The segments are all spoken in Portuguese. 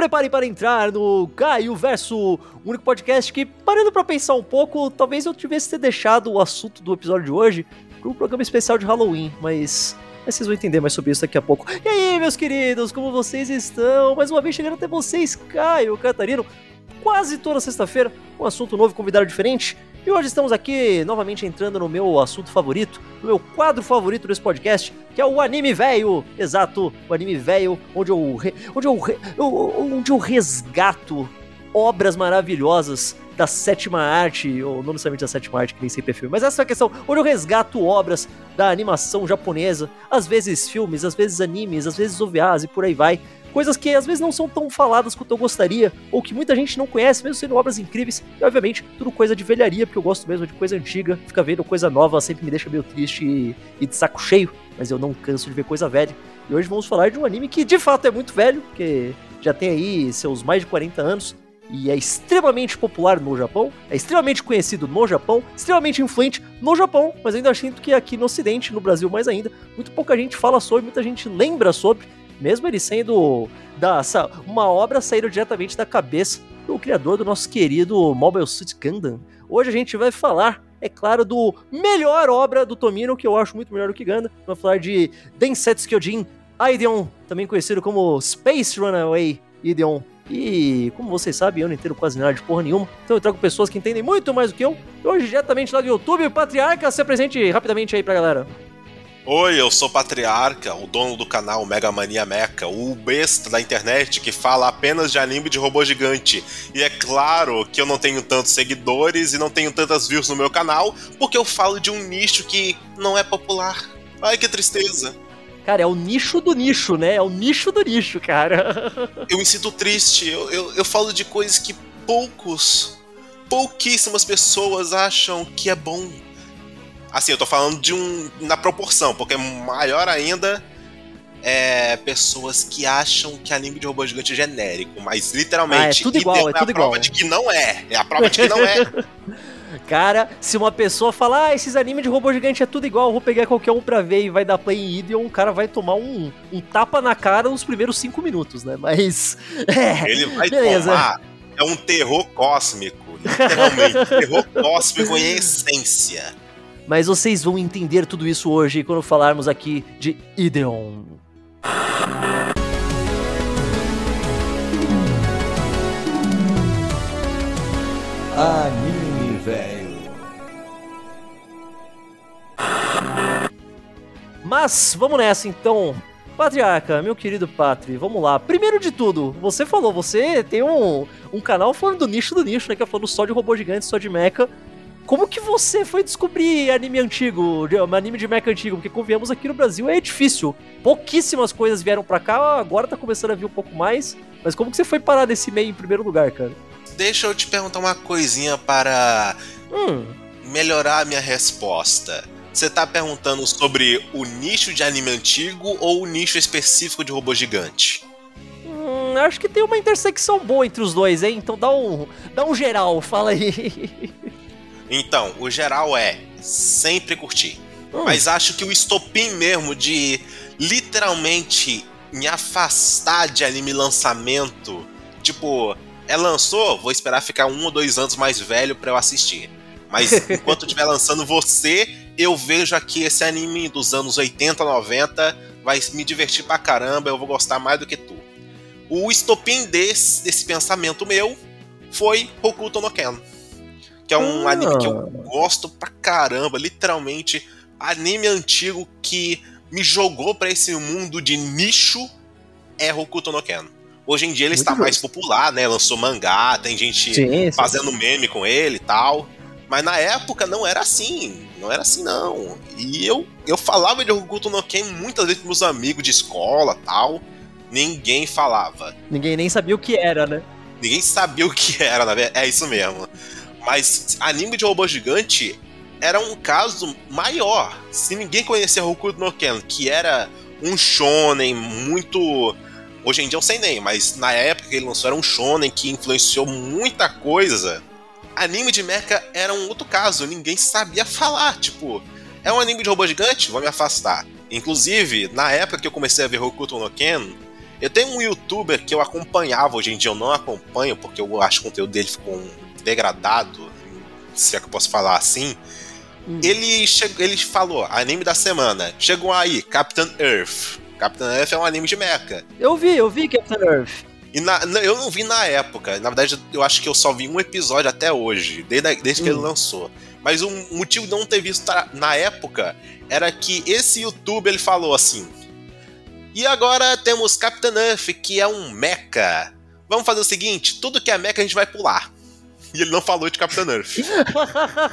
preparem para entrar no Caio Verso, o único podcast que, parando para pensar um pouco, talvez eu tivesse deixado o assunto do episódio de hoje para um programa especial de Halloween, mas mas vocês vão entender mais sobre isso daqui a pouco. E aí, meus queridos, como vocês estão? Mais uma vez chegando até vocês, Caio Catarino, quase toda sexta-feira, um assunto novo, convidado diferente. E hoje estamos aqui novamente entrando no meu assunto favorito, no meu quadro favorito desse podcast, que é o anime velho. Exato, o anime velho, onde eu, onde eu, onde eu resgato obras maravilhosas da sétima arte, ou não necessariamente da sétima arte, que nem sempre é filme, mas essa é a questão, onde eu resgato obras da animação japonesa, às vezes filmes, às vezes animes, às vezes OVAs e por aí vai. Coisas que às vezes não são tão faladas quanto eu gostaria, ou que muita gente não conhece, mesmo sendo obras incríveis. E obviamente, tudo coisa de velharia, porque eu gosto mesmo de coisa antiga. Fica vendo coisa nova sempre me deixa meio triste e, e de saco cheio, mas eu não canso de ver coisa velha. E hoje vamos falar de um anime que de fato é muito velho, porque já tem aí seus mais de 40 anos, e é extremamente popular no Japão, é extremamente conhecido no Japão, extremamente influente no Japão, mas ainda sinto que aqui no Ocidente, no Brasil mais ainda, muito pouca gente fala sobre, muita gente lembra sobre, mesmo ele sendo da, uma obra saída diretamente da cabeça do criador do nosso querido Mobile Suit Gundam. Hoje a gente vai falar, é claro, do melhor obra do Tomino, que eu acho muito melhor do que Gundam. Vai falar de Densetsu Kyojin Aideon, também conhecido como Space Runaway Ideon e, como vocês sabem, eu não entendo quase nada de porra nenhuma. Então eu trago pessoas que entendem muito mais do que eu. E hoje, diretamente lá do YouTube, Patriarca, se apresente rapidamente aí pra galera. Oi, eu sou Patriarca, o dono do canal Mega Mania Mecha, o besta da internet que fala apenas de anime de robô gigante. E é claro que eu não tenho tantos seguidores e não tenho tantas views no meu canal, porque eu falo de um nicho que não é popular. Ai, que tristeza. Cara, é o nicho do nicho, né? É o nicho do nicho, cara. eu me sinto triste. Eu, eu, eu falo de coisas que poucos, pouquíssimas pessoas acham que é bom. Assim, eu tô falando de um. na proporção, porque maior ainda é pessoas que acham que anime de robô gigante é genérico, mas literalmente. Ah, é tudo igual, é, é tudo a prova de que não é. É a prova de que não é. Cara, se uma pessoa falar, ah, esses animes de robô gigante é tudo igual, vou pegar qualquer um pra ver e vai dar play em Ideon, o cara vai tomar um, um tapa na cara nos primeiros cinco minutos, né? Mas. É, Ele vai beleza. tomar. É um terror cósmico, literalmente. terror cósmico em essência. Mas vocês vão entender tudo isso hoje quando falarmos aqui de Ideon. Anime velho. Mas vamos nessa então. Patriarca, meu querido Patri, vamos lá. Primeiro de tudo, você falou, você tem um, um canal falando do nicho do nicho, né? Que é falando só de robô gigante, só de mecha. Como que você foi descobrir anime antigo, anime de mecha antigo? Porque convenhamos aqui no Brasil é difícil. Pouquíssimas coisas vieram pra cá, agora tá começando a vir um pouco mais. Mas como que você foi parar nesse meio em primeiro lugar, cara? deixa eu te perguntar uma coisinha para hum. melhorar a minha resposta. Você tá perguntando sobre o nicho de anime antigo ou o nicho específico de robô gigante? Hum, acho que tem uma intersecção boa entre os dois, hein? Então dá um, dá um geral, fala aí. Então, o geral é sempre curtir. Hum. Mas acho que o estopim mesmo de literalmente me afastar de anime lançamento, tipo, é lançou, vou esperar ficar um ou dois anos mais velho para eu assistir. Mas enquanto estiver lançando você, eu vejo aqui esse anime dos anos 80, 90, vai me divertir pra caramba, eu vou gostar mais do que tu. O estopim desse, desse pensamento meu foi Hokuto no Ken. Que é um ah. anime que eu gosto pra caramba, literalmente. Anime antigo que me jogou para esse mundo de nicho é Hokuto no Ken. Hoje em dia ele Muito está justo. mais popular, né? Lançou mangá, tem gente sim, fazendo sim. meme com ele e tal. Mas na época não era assim. Não era assim, não. E eu, eu falava de Hokuto no Ken muitas vezes com meus amigos de escola tal. Ninguém falava. Ninguém nem sabia o que era, né? Ninguém sabia o que era, na verdade. É isso mesmo. Mas anime de robô gigante era um caso maior. Se ninguém conhecia Hokuto no Ken, que era um shonen muito Hoje em dia eu sei nem, mas na época que ele lançou era um shonen que influenciou muita coisa. Anime de mecha era um outro caso, ninguém sabia falar, tipo, é um anime de robô gigante? Vou me afastar. Inclusive, na época que eu comecei a ver Hokuto no Ken, Eu tenho um youtuber que eu acompanhava, hoje em dia eu não acompanho, porque eu acho que o conteúdo dele ficou um degradado, se é que eu posso falar assim. Hum. Ele, chegou, ele falou, anime da semana. Chegou aí, Captain Earth. Captain Earth é um anime de mecha. Eu vi, eu vi Captain Earth. E na, eu não vi na época. Na verdade, eu acho que eu só vi um episódio até hoje, desde, desde hum. que ele hum. lançou. Mas o motivo de não ter visto na época era que esse YouTube ele falou assim: E agora temos Captain Earth, que é um mecha. Vamos fazer o seguinte: tudo que é mecha a gente vai pular. E ele não falou de Capitão Earth.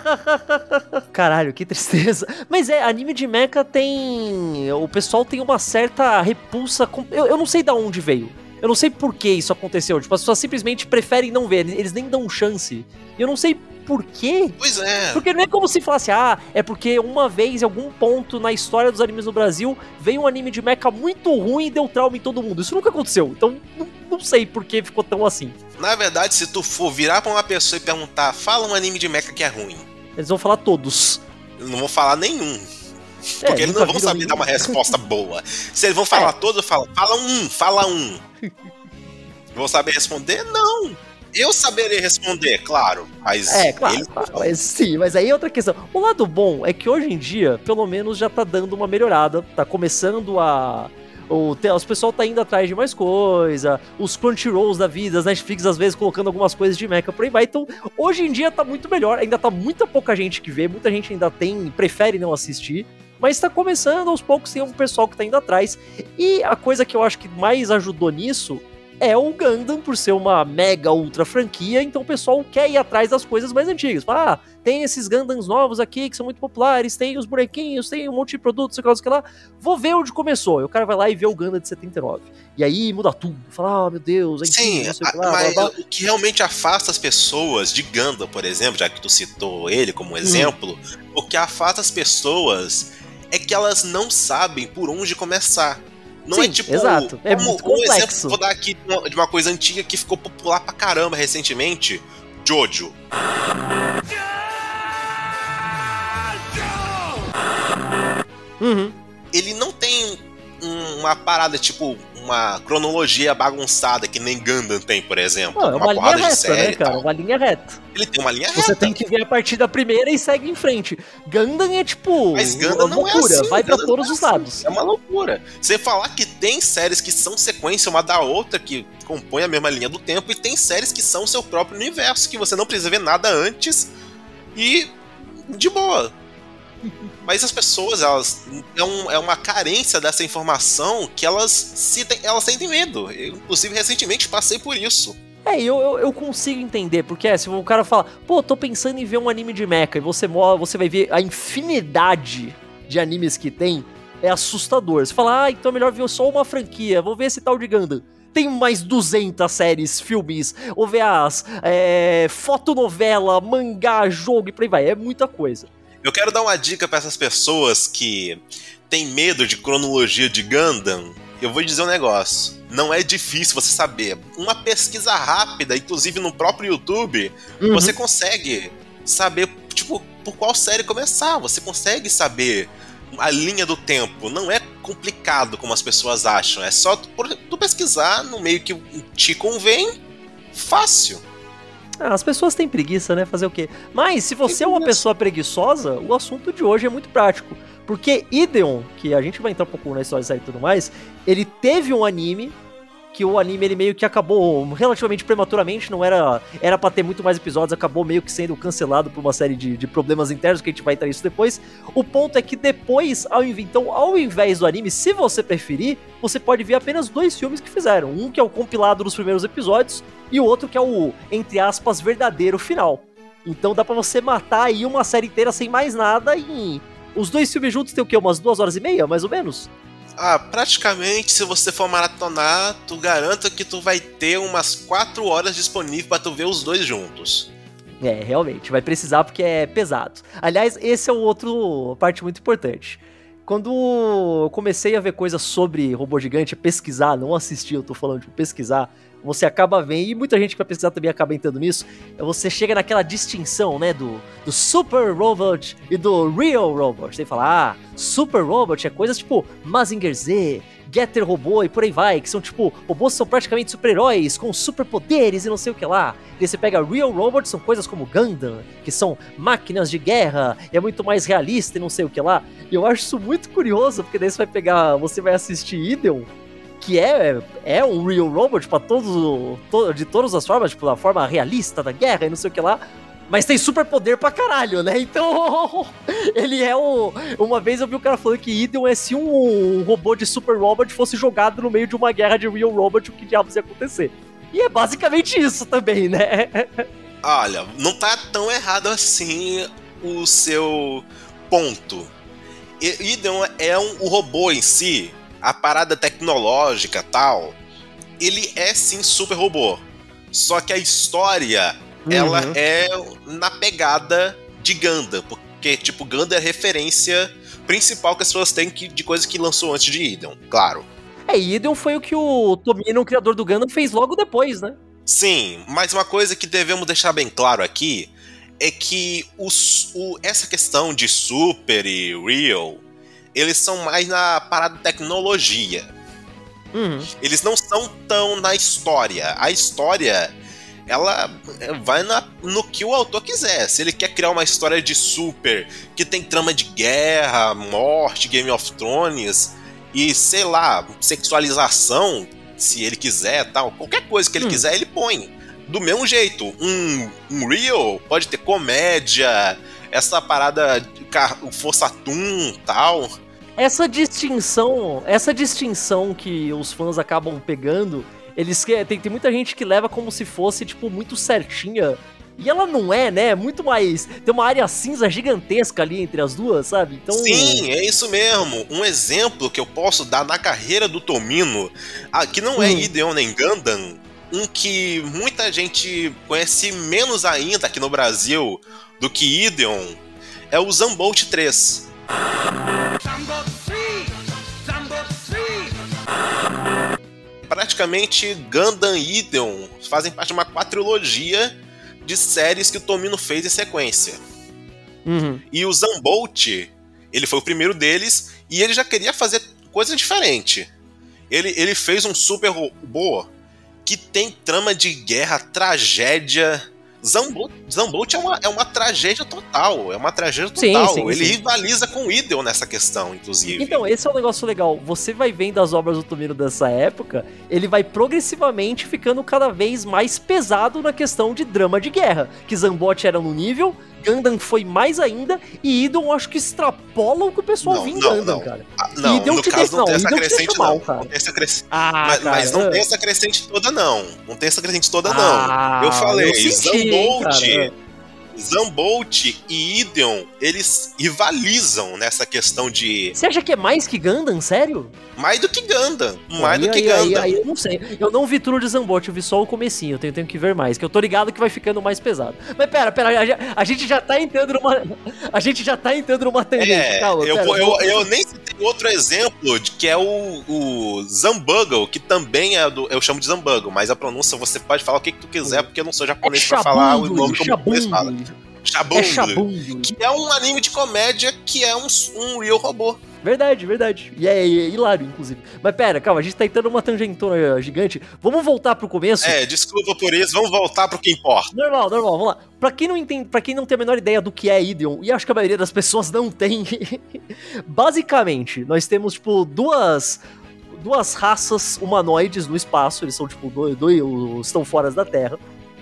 Caralho, que tristeza. Mas é, anime de mecha tem. O pessoal tem uma certa repulsa. Com... Eu, eu não sei de onde veio. Eu não sei por que isso aconteceu. Tipo, as pessoas simplesmente preferem não ver, eles nem dão chance. E eu não sei por quê. Pois é. Porque não é como se falasse, ah, é porque uma vez, em algum ponto na história dos animes no Brasil, veio um anime de mecha muito ruim e deu trauma em todo mundo. Isso nunca aconteceu. Então, não, não sei por que ficou tão assim. Na verdade, se tu for virar pra uma pessoa e perguntar, fala um anime de mecha que é ruim. Eles vão falar todos. Eles não vão falar nenhum. É, porque eles não vão saber nenhum. dar uma resposta boa. Se eles vão falar é. todos, eu falo, fala um, fala um. vão saber responder? Não. Eu saberia responder, claro. Mas é, claro, claro mas, sim, mas aí é outra questão. O lado bom é que hoje em dia, pelo menos, já tá dando uma melhorada. Tá começando a. O, os pessoal tá indo atrás de mais coisa, os Crunchyrolls da vida, as Netflix às vezes colocando algumas coisas de mecha por aí vai. Então, hoje em dia tá muito melhor. Ainda tá muita pouca gente que vê, muita gente ainda tem, prefere não assistir. Mas tá começando, aos poucos tem um pessoal que tá indo atrás. E a coisa que eu acho que mais ajudou nisso é o Gundam, por ser uma mega ultra franquia, então o pessoal quer ir atrás das coisas mais antigas. Fala, ah, tem esses Gundams novos aqui que são muito populares, tem os bonequinhos, tem um monte de produtos, sei lá, sei lá. Vou ver onde começou. E o cara vai lá e vê o Gundam de 79. E aí muda tudo. Fala, ah, meu Deus, é Sim, Sim, mas blá, blá. o que realmente afasta as pessoas de Gundam, por exemplo, já que tu citou ele como hum. exemplo, hum. o que afasta as pessoas é que elas não sabem por onde começar. Não é Sim, é tipo. Exato. É como, muito complexo. Um exemplo, vou dar aqui de uma coisa antiga que ficou popular pra caramba recentemente: Jojo. Uhum. Ele não tem uma parada tipo uma cronologia bagunçada que nem Gundam tem, por exemplo. Não, é uma, uma linha reta, né, cara? Uma linha reta. Ele tem uma linha reta. Você tem que ver a partir da primeira e segue em frente. Gundam é tipo. Mas Gundam não é loucura, é assim. vai para todos é os assim. lados. É uma loucura. Você falar que tem séries que são sequência uma da outra, que compõem a mesma linha do tempo, e tem séries que são seu próprio universo, que você não precisa ver nada antes e de boa. Mas as pessoas, elas. É, um, é uma carência dessa informação que elas, se, elas sentem medo. Eu, inclusive, recentemente passei por isso. É, eu, eu, eu, consigo entender, porque é, se o cara fala, pô, tô pensando em ver um anime de mecha, e você, você vai ver a infinidade de animes que tem, é assustador. Você fala, ah, então é melhor ver só uma franquia, vou ver esse tal de Gundam. Tem mais 200 séries, filmes, OVAs, é, fotonovela, mangá, jogo e por aí vai. É muita coisa. Eu quero dar uma dica para essas pessoas que têm medo de cronologia de Gundam. Eu vou dizer um negócio. Não é difícil você saber. Uma pesquisa rápida, inclusive no próprio YouTube, uhum. você consegue saber, tipo, por qual série começar. Você consegue saber a linha do tempo. Não é complicado como as pessoas acham. É só tu, tu pesquisar no meio que te convém. Fácil. Ah, as pessoas têm preguiça, né? Fazer o quê? Mas se você é uma pessoa preguiçosa, o assunto de hoje é muito prático. Porque Ideon, que a gente vai entrar um pouco na história e tudo mais, ele teve um anime que o anime ele meio que acabou relativamente prematuramente, não era era para ter muito mais episódios, acabou meio que sendo cancelado por uma série de, de problemas internos que a gente vai entrar isso depois. O ponto é que depois, ao, então, ao invés do anime, se você preferir, você pode ver apenas dois filmes que fizeram. Um que é o compilado dos primeiros episódios e o outro que é o, entre aspas, verdadeiro final. Então dá para você matar aí uma série inteira sem mais nada e os dois filmes juntos tem o quê? Umas duas horas e meia, mais ou menos? Ah, praticamente, se você for maratonar, tu garanta que tu vai ter umas 4 horas disponível para tu ver os dois juntos. É, realmente, vai precisar porque é pesado. Aliás, esse é o outro parte muito importante. Quando eu comecei a ver coisas sobre robô gigante, pesquisar, não assistir, eu tô falando de pesquisar você acaba vendo, e muita gente que vai pesquisar também acaba entrando nisso, é você chega naquela distinção, né, do, do Super Robot e do Real Robot. Você fala, ah, Super Robot é coisas tipo Mazinger Z, Getter Robô e por aí vai, que são tipo, robôs são praticamente super-heróis com superpoderes e não sei o que lá. E você pega Real Robot, são coisas como Gundam, que são máquinas de guerra, e é muito mais realista e não sei o que lá. E eu acho isso muito curioso, porque daí você vai pegar, você vai assistir Ideon, que é, é um real robot para todos to, de todas as formas, tipo, da forma realista da guerra e não sei o que lá. Mas tem super poder pra caralho, né? Então, ele é o. Uma vez eu vi o cara falando que Ideon é se um, um robô de super robot fosse jogado no meio de uma guerra de real robot, o que diabos ia acontecer? E é basicamente isso também, né? Olha, não tá tão errado assim o seu ponto. Ideon é um, o robô em si, a parada tecnológica tal, ele é sim super robô. Só que a história, uhum. ela é na pegada de Ganda, porque, tipo, Ganda é a referência principal que as pessoas têm que, de coisa que lançou antes de Ideon, claro. É, Ideon foi o que o Tomino, o criador do Gundam, fez logo depois, né? Sim, mas uma coisa que devemos deixar bem claro aqui é que os, o, essa questão de super e real eles são mais na parada tecnologia. Uhum. Eles não são tão na história. A história, ela vai na, no que o autor quiser. Se ele quer criar uma história de super que tem trama de guerra, morte, Game of Thrones e sei lá, sexualização, se ele quiser, tal, qualquer coisa que ele hum. quiser, ele põe. Do mesmo jeito, um, um Real pode ter comédia, essa parada, o Força Atum, tal. Essa distinção, essa distinção que os fãs acabam pegando, eles tem, tem muita gente que leva como se fosse tipo muito certinha e ela não é, né? Muito mais. Tem uma área cinza gigantesca ali entre as duas, sabe? Então... Sim, é isso mesmo. Um exemplo que eu posso dar na carreira do Tomino, que não é hum. Ideon nem Gundam, um que muita gente conhece menos ainda aqui no Brasil do que Ideon, é o Zambolt 3. Praticamente Gundam e Ideon fazem parte de uma quadrilogia de séries que o Tomino fez em sequência. Uhum. E o Zambolt, ele foi o primeiro deles e ele já queria fazer coisa diferente. Ele, ele fez um super robô que tem trama de guerra, tragédia, Zambolt, Zambolt é, uma, é uma tragédia total. É uma tragédia total. Sim, sim, Ele sim. rivaliza com o Idel nessa questão, inclusive. Então, esse é um negócio legal. Você vai vendo as obras do Tomino dessa época, ele vai progressivamente ficando cada vez mais pesado na questão de drama de guerra. Que Zambolt era no nível, Gundam foi mais ainda, e Idon acho que extrapola o que o pessoal não, vinha Gundam, não. cara. Ah, não, no caso não, não tem essa crescente mal, não. Não tem essa crescente. Ah, mas, cara, mas, não tem essa crescente toda não. Não tem essa crescente toda ah, não. Eu falei, eu senti, Zambolt... Zambolt e Ideon, eles rivalizam nessa questão de. Você acha que é mais que Gundam, sério? Mais do que Gundam. Mais aí, do que aí, Gundam. Aí, aí, eu não sei. Eu não vi tudo de Zambolt, eu vi só o comecinho. Eu tenho, tenho que ver mais, que eu tô ligado que vai ficando mais pesado. Mas pera, pera, a, a gente já tá entrando numa. A gente já tá entrando numa tendência. É, Calma, eu, pera, eu, eu, nem citei outro exemplo de que é o, o Zambugle, que também é do. Eu chamo de Zambugle, mas a pronúncia você pode falar o que, que tu quiser, porque eu não sou japonês é pra falar o nome como o fala. Shabundo, é Shabundo. Que é um anime de comédia que é um, um real robô. Verdade, verdade. E é, é, hilário, inclusive. Mas pera, calma, a gente tá entrando uma tangentona gigante. Vamos voltar pro começo? É, desculpa por isso, vamos voltar pro que importa. Normal, normal, vamos lá. Pra quem não entende, para quem não tem a menor ideia do que é Ideon, e acho que a maioria das pessoas não tem, basicamente, nós temos, tipo, duas duas raças humanoides no espaço, eles são, tipo, dois, dois estão fora da Terra.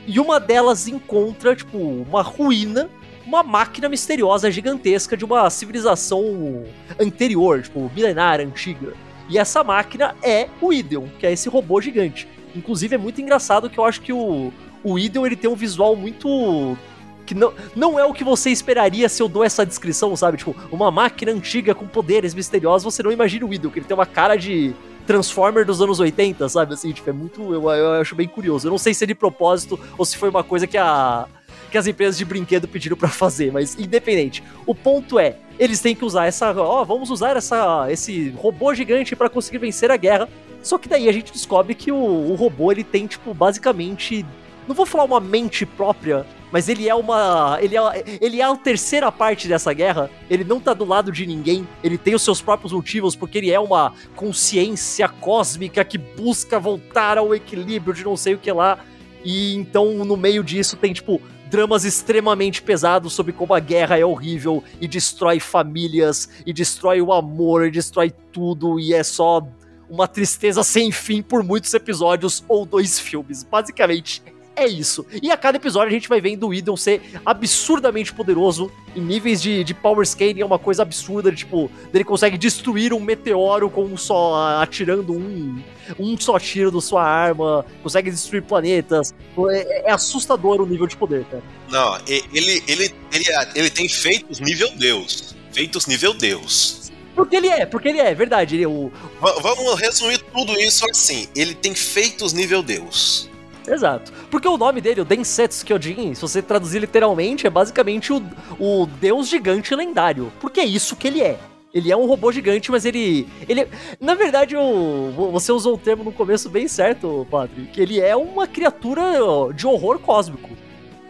E uma delas encontra, tipo, uma ruína, uma máquina misteriosa gigantesca de uma civilização anterior, tipo, milenária, antiga. E essa máquina é o Ideon, que é esse robô gigante. Inclusive é muito engraçado que eu acho que o, o Ideon ele tem um visual muito que não, não é o que você esperaria se eu dou essa descrição, sabe? Tipo, uma máquina antiga com poderes misteriosos, você não imagina o Ideon, que ele tem uma cara de Transformer dos anos 80, sabe? Assim, tipo, é muito. Eu, eu acho bem curioso. Eu não sei se é de propósito ou se foi uma coisa que a. Que as empresas de brinquedo pediram para fazer, mas independente. O ponto é, eles têm que usar essa, ó, vamos usar essa, esse robô gigante para conseguir vencer a guerra. Só que daí a gente descobre que o, o robô ele tem, tipo, basicamente. Não vou falar uma mente própria, mas ele é uma. Ele é, ele é a terceira parte dessa guerra. Ele não tá do lado de ninguém. Ele tem os seus próprios motivos, porque ele é uma consciência cósmica que busca voltar ao equilíbrio de não sei o que lá. E então, no meio disso, tem, tipo, dramas extremamente pesados sobre como a guerra é horrível e destrói famílias, e destrói o amor, e destrói tudo, e é só uma tristeza sem fim por muitos episódios ou dois filmes. Basicamente, é isso. E a cada episódio a gente vai vendo o Idon ser absurdamente poderoso em níveis de, de power scaling, é uma coisa absurda, tipo, ele consegue destruir um meteoro com um só atirando um, um só tiro da sua arma, consegue destruir planetas. É, é assustador o nível de poder, cara. Não, ele, ele, ele, ele, ele tem feitos nível Deus. Feitos nível Deus. Porque ele é, porque ele é, verdade. Ele é o... Vamos resumir tudo isso assim. Ele tem feitos nível Deus. Exato. Porque o nome dele, o Densetsu Kyojin, se você traduzir literalmente, é basicamente o, o deus gigante lendário. Porque é isso que ele é. Ele é um robô gigante, mas ele. ele na verdade, o, você usou o termo no começo bem certo, Patrick. Que ele é uma criatura de horror cósmico.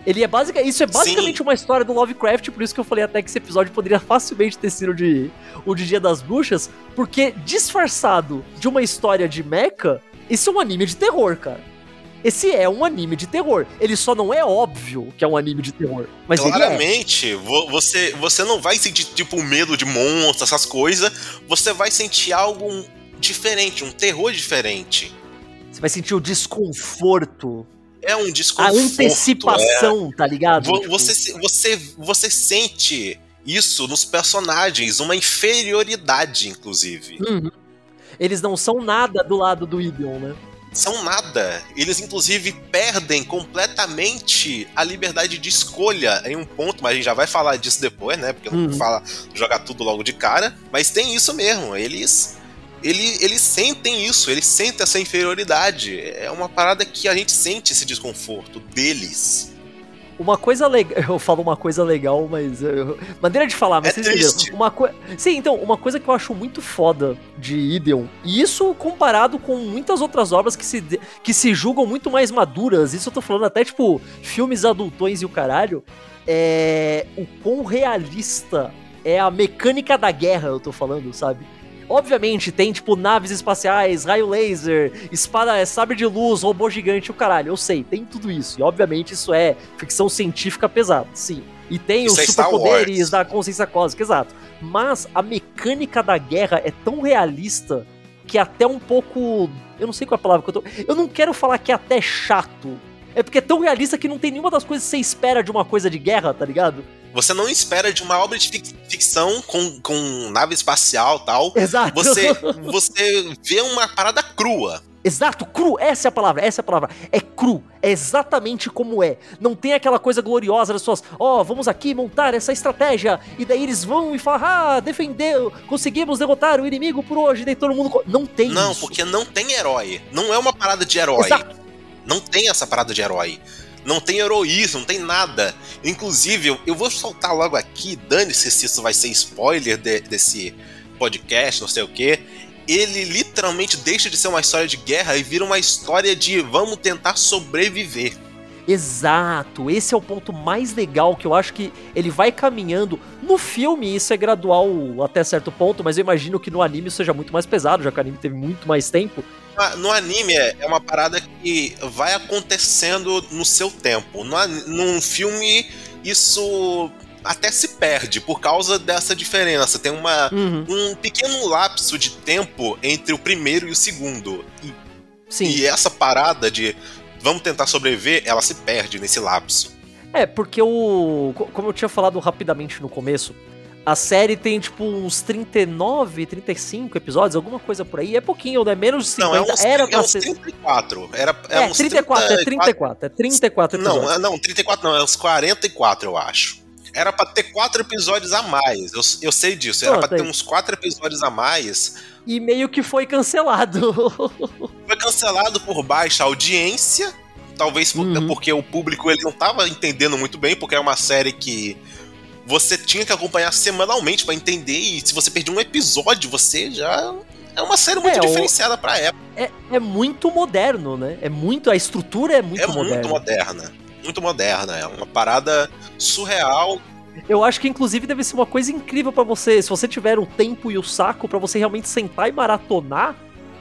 Ele é basic, isso é basicamente Sim. uma história do Lovecraft, por isso que eu falei até que esse episódio poderia facilmente ter sido de, o de Dia das Bruxas, porque disfarçado de uma história de mecha, isso é um anime de terror, cara. Esse é um anime de terror. Ele só não é óbvio que é um anime de terror. Mas é. Claramente, é. você, você não vai sentir, tipo, medo de monstros, essas coisas. Você vai sentir algo diferente, um terror diferente. Você vai sentir o desconforto. É um desconforto. A antecipação, é. tá ligado? Você, tipo... você, você sente isso nos personagens, uma inferioridade, inclusive. Uhum. Eles não são nada do lado do Ideon, né? São nada. Eles, inclusive, perdem completamente a liberdade de escolha em um ponto, mas a gente já vai falar disso depois, né? Porque não uhum. fala jogar tudo logo de cara. Mas tem isso mesmo. Eles. Eles, eles sentem isso, eles sentem essa inferioridade. É uma parada que a gente sente esse desconforto deles. Uma coisa legal. Eu falo uma coisa legal, mas. Eu, maneira de falar, mas é vocês entenderam. Uma co... Sim, então, uma coisa que eu acho muito foda de Ideon, e isso comparado com muitas outras obras que se, que se julgam muito mais maduras, isso eu tô falando até tipo filmes adultões e o caralho, é. O quão realista é a mecânica da guerra, eu tô falando, sabe? Obviamente, tem, tipo, naves espaciais, raio laser, espada, sabre de luz, robô gigante, o caralho. Eu sei, tem tudo isso. E, obviamente, isso é ficção científica pesada, sim. E tem isso os é superpoderes da consciência cósmica, exato. Mas a mecânica da guerra é tão realista que é até um pouco. Eu não sei qual é a palavra que eu tô. Eu não quero falar que é até chato. É porque é tão realista que não tem nenhuma das coisas que você espera de uma coisa de guerra, tá ligado? Você não espera de uma obra de ficção com, com nave espacial tal. Exato. Você, você vê uma parada crua. Exato, cru, essa é a palavra, essa é a palavra. É cru, é exatamente como é. Não tem aquela coisa gloriosa das pessoas, ó, oh, vamos aqui montar essa estratégia, e daí eles vão e falam, ah, defendeu, conseguimos derrotar o inimigo por hoje, daí todo mundo. Não tem Não, isso. porque não tem herói. Não é uma parada de herói. Exato. Não tem essa parada de herói não tem heroísmo, não tem nada. Inclusive, eu, vou soltar logo aqui, dane-se se isso vai ser spoiler de, desse podcast, não sei o que. Ele literalmente deixa de ser uma história de guerra e vira uma história de vamos tentar sobreviver. Exato, esse é o ponto mais legal que eu acho que ele vai caminhando. No filme isso é gradual até certo ponto, mas eu imagino que no anime seja muito mais pesado, já que o anime teve muito mais tempo. No anime é, é uma parada que vai acontecendo no seu tempo. No, num filme, isso até se perde por causa dessa diferença. Tem uma, uhum. um pequeno lapso de tempo entre o primeiro e o segundo. E, Sim. e essa parada de vamos tentar sobreviver, ela se perde nesse lapso. É, porque o. Como eu tinha falado rapidamente no começo, a série tem, tipo, uns 39, 35 episódios, alguma coisa por aí. É pouquinho, né? Menos de 50. Não, é uns, era é pra uns ser... 34. Era, é, é uns 34, 34, é 34. É 34 episódios. Não, não, 34 não, é uns 44, eu acho. Era pra ter quatro episódios a mais. Eu, eu sei disso. Era Pô, pra ter uns quatro episódios a mais. E meio que foi cancelado. foi cancelado por baixa audiência. Talvez uhum. porque o público ele não tava entendendo muito bem, porque é uma série que você tinha que acompanhar semanalmente para entender, e se você perdia um episódio, você já. É uma série muito é, diferenciada pra época. É, é muito moderno, né? É muito. A estrutura é muito é moderna. É muito moderna. Muito moderna. É uma parada surreal eu acho que inclusive deve ser uma coisa incrível para você, se você tiver o tempo e o saco para você realmente sentar e maratonar,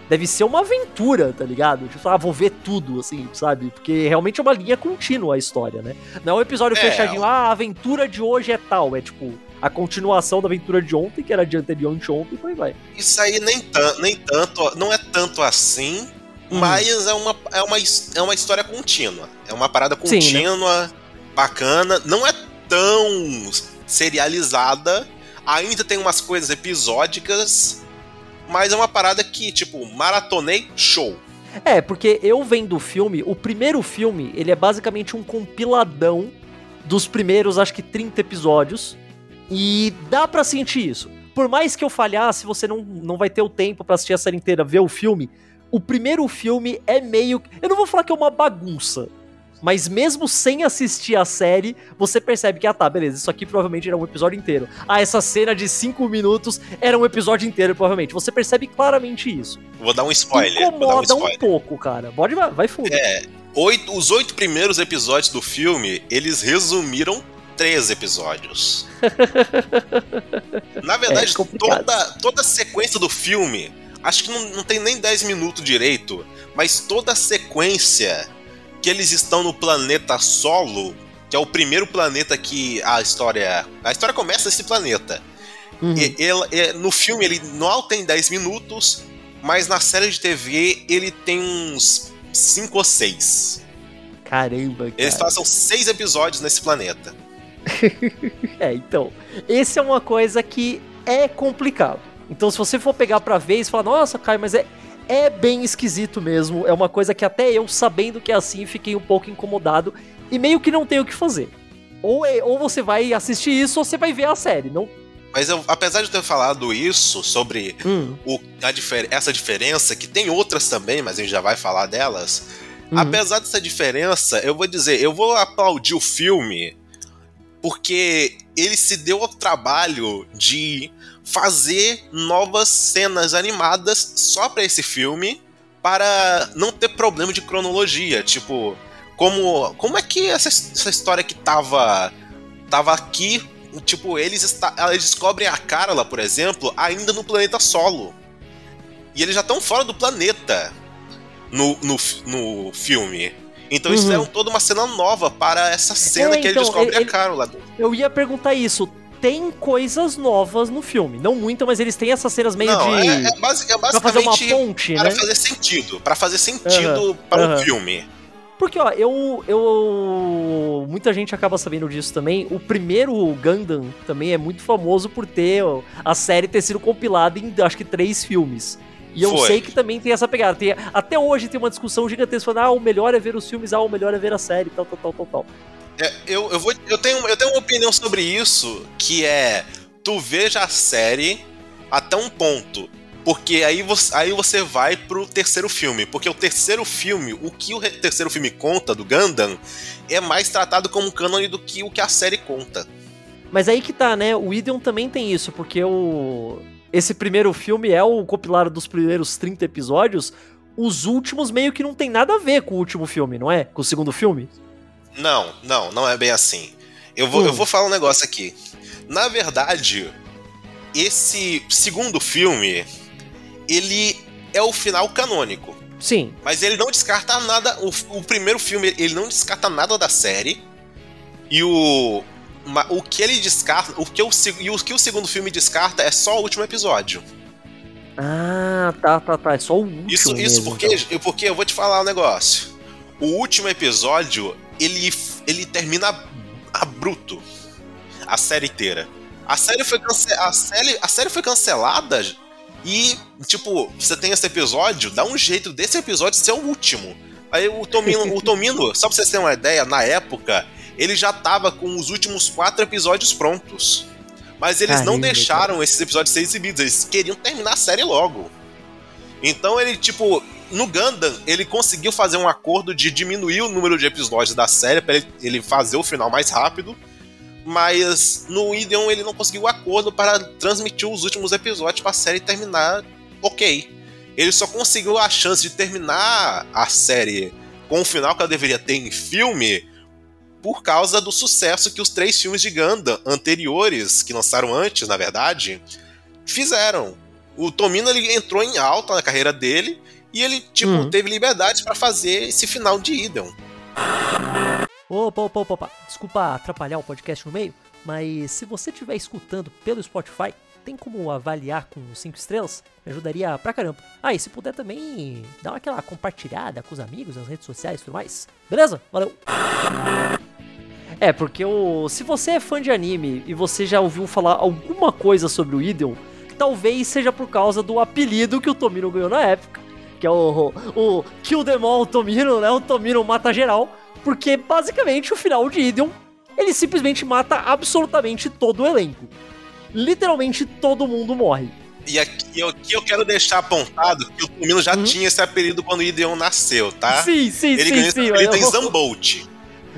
deve ser uma aventura, tá ligado? Tipo, ah, vou ver tudo, assim, sabe? Porque realmente é uma linha contínua a história, né? Não é um episódio é, fechadinho, ah, a aventura de hoje é tal, é tipo a continuação da aventura de ontem, que era de anterior de ontem, e por aí vai. Isso aí nem, nem tanto, não é tanto assim, hum. mas é uma, é, uma, é uma história contínua. É uma parada contínua, Sim, né? bacana. Não é tão serializada. Ainda tem umas coisas episódicas, mas é uma parada que, tipo, maratonei, show. É, porque eu vendo o filme, o primeiro filme, ele é basicamente um compiladão dos primeiros, acho que 30 episódios, e dá para sentir isso. Por mais que eu falhasse, você não, não vai ter o tempo para assistir a série inteira, ver o filme. O primeiro filme é meio. Eu não vou falar que é uma bagunça, mas mesmo sem assistir a série, você percebe que, ah tá, beleza, isso aqui provavelmente era um episódio inteiro. Ah, essa cena de 5 minutos era um episódio inteiro, provavelmente. Você percebe claramente isso. Vou dar um spoiler. Incomoda um, spoiler. um, pouco, cara. Pode, vai fundo. É, oito, os oito primeiros episódios do filme, eles resumiram três episódios. Na verdade, é toda, toda a sequência do filme, acho que não, não tem nem 10 minutos direito, mas toda a sequência que eles estão no planeta Solo, que é o primeiro planeta que a história. A história começa nesse planeta. Uhum. E, ele, no filme ele não tem 10 minutos, mas na série de TV ele tem uns 5 ou 6. Caramba, cara. Eles passam 6 episódios nesse planeta. é, então. Esse é uma coisa que é complicado. Então, se você for pegar pra ver e falar, nossa, Caio, mas é, é bem esquisito mesmo. É uma coisa que até eu, sabendo que é assim, fiquei um pouco incomodado e meio que não tenho o que fazer. Ou, é, ou você vai assistir isso ou você vai ver a série. Não, mas eu, apesar de ter falado isso sobre hum. o, difer essa diferença, que tem outras também, mas a gente já vai falar delas. Hum. Apesar dessa diferença, eu vou dizer, eu vou aplaudir o filme porque ele se deu ao trabalho de fazer novas cenas animadas só para esse filme para não ter problema de cronologia, tipo, como como é que essa, essa história que tava tava aqui, tipo, eles está, eles descobrem a Carla, por exemplo, ainda no planeta solo. E eles já estão fora do planeta no, no, no filme. Então uhum. eles fizeram toda uma cena nova para essa cena é, que então, ele descobre ele, a Carla. Eu ia perguntar isso tem coisas novas no filme. Não muito, mas eles têm essas cenas meio não, de. É, é, basic, é basicamente pra fazer uma ponte, para né? fazer sentido. para fazer sentido uhum, para o uhum. filme. Porque, ó, eu, eu. Muita gente acaba sabendo disso também. O primeiro Gundam também é muito famoso por ter ó, a série ter sido compilada em acho que três filmes. E eu Foi. sei que também tem essa pegada. Tem, até hoje tem uma discussão gigantesca falando: ah, o melhor é ver os filmes, ah, o melhor é ver a série, tal, tal, tal, tal, tal. É, eu, eu, vou, eu, tenho, eu tenho uma opinião sobre isso, que é tu veja a série até um ponto. Porque aí você, aí você vai pro terceiro filme. Porque o terceiro filme, o que o terceiro filme conta do Gundam, é mais tratado como cânone do que o que a série conta. Mas aí que tá, né? O Ideon também tem isso, porque o. Esse primeiro filme é o compilado dos primeiros 30 episódios. Os últimos meio que não tem nada a ver com o último filme, não é? Com o segundo filme? Não, não, não é bem assim. Eu vou, hum. eu vou falar um negócio aqui. Na verdade, esse segundo filme, ele é o final canônico. Sim. Mas ele não descarta nada. O, o primeiro filme, ele não descarta nada da série. E o. O que ele descarta. O que o, e o que o segundo filme descarta é só o último episódio. Ah, tá, tá, tá. É só o último. Isso, mesmo, isso porque, então. porque eu vou te falar um negócio. O último episódio, ele, ele termina abrupto. A série inteira. A série foi cance a série, a série foi cancelada e, tipo, você tem esse episódio, dá um jeito desse episódio ser o último. Aí o Tomino, o Tomino, só pra vocês terem uma ideia, na época, ele já tava com os últimos quatro episódios prontos. Mas eles Caramba, não deixaram esses episódios ser exibidos, eles queriam terminar a série logo. Então ele, tipo, no Gundam, ele conseguiu fazer um acordo de diminuir o número de episódios da série para ele, fazer o final mais rápido. mas no Ideon ele não conseguiu o acordo para transmitir os últimos episódios para a série terminar ok. Ele só conseguiu a chance de terminar a série com o final que ela deveria ter em filme por causa do sucesso que os três filmes de Gundam anteriores, que lançaram antes, na verdade, fizeram. O Tomino ele entrou em alta na carreira dele e ele tipo uhum. teve liberdade para fazer esse final de Ideon. Opa, opa, opa, opa. Desculpa atrapalhar o podcast no meio, mas se você estiver escutando pelo Spotify, tem como avaliar com 5 estrelas? Me ajudaria pra caramba. Ah, e se puder também dar aquela compartilhada com os amigos nas redes sociais e tudo mais. Beleza? Valeu! É, porque o, se você é fã de anime e você já ouviu falar alguma coisa sobre o Ideon, talvez seja por causa do apelido que o Tomino ganhou na época, que é o, o, o Kill Them All Tomino, né? O Tomino mata geral, porque basicamente o final de Ideon, ele simplesmente mata absolutamente todo o elenco. Literalmente todo mundo morre. E aqui, aqui eu quero deixar apontado que o Tomino já uhum. tinha esse apelido quando o Ideon nasceu, tá? Sim, sim, ele sim. Ele ganhou esse apelido em Zambolt.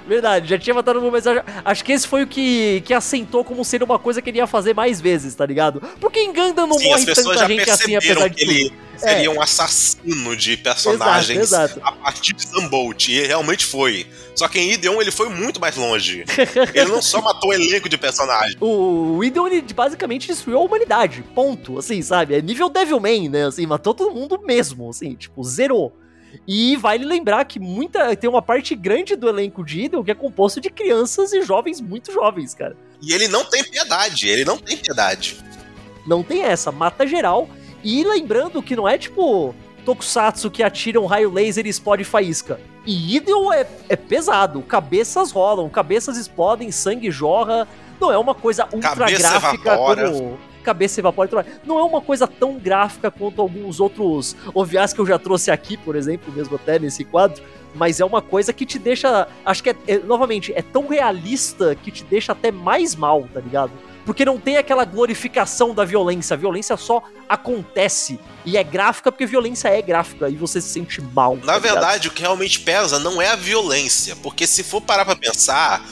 Verdade, já tinha matado no mas acho que esse foi o que, que assentou como sendo uma coisa que ele ia fazer mais vezes, tá ligado? Porque em Gundam não Sim, morre tanta gente assim, apesar de ele seria é. um assassino de personagens exato, exato. a partir de Sunbolt, e realmente foi. Só que em Ideon ele foi muito mais longe. ele não só matou o elenco de personagens. O, o Ideon ele basicamente destruiu a humanidade, ponto, assim, sabe? É nível Devilman, né, assim, matou todo mundo mesmo, assim, tipo, zerou. E vale lembrar que muita tem uma parte grande do elenco de Idol que é composto de crianças e jovens muito jovens, cara. E ele não tem piedade, ele não tem piedade. Não tem essa, mata geral. E lembrando que não é tipo Tokusatsu que atira um raio laser e explode faísca. E Idol é, é pesado, cabeças rolam, cabeças explodem, sangue jorra. Não é uma coisa ultra Cabeça gráfica evapora. como cabeça evapora. Então, não é uma coisa tão gráfica quanto alguns outros OVAs que eu já trouxe aqui, por exemplo, mesmo até nesse quadro. Mas é uma coisa que te deixa. Acho que é, é, novamente, é tão realista que te deixa até mais mal, tá ligado? Porque não tem aquela glorificação da violência. A violência só acontece. E é gráfica porque violência é gráfica. E você se sente mal. Na tá verdade, o que realmente pesa não é a violência. Porque se for parar pra pensar,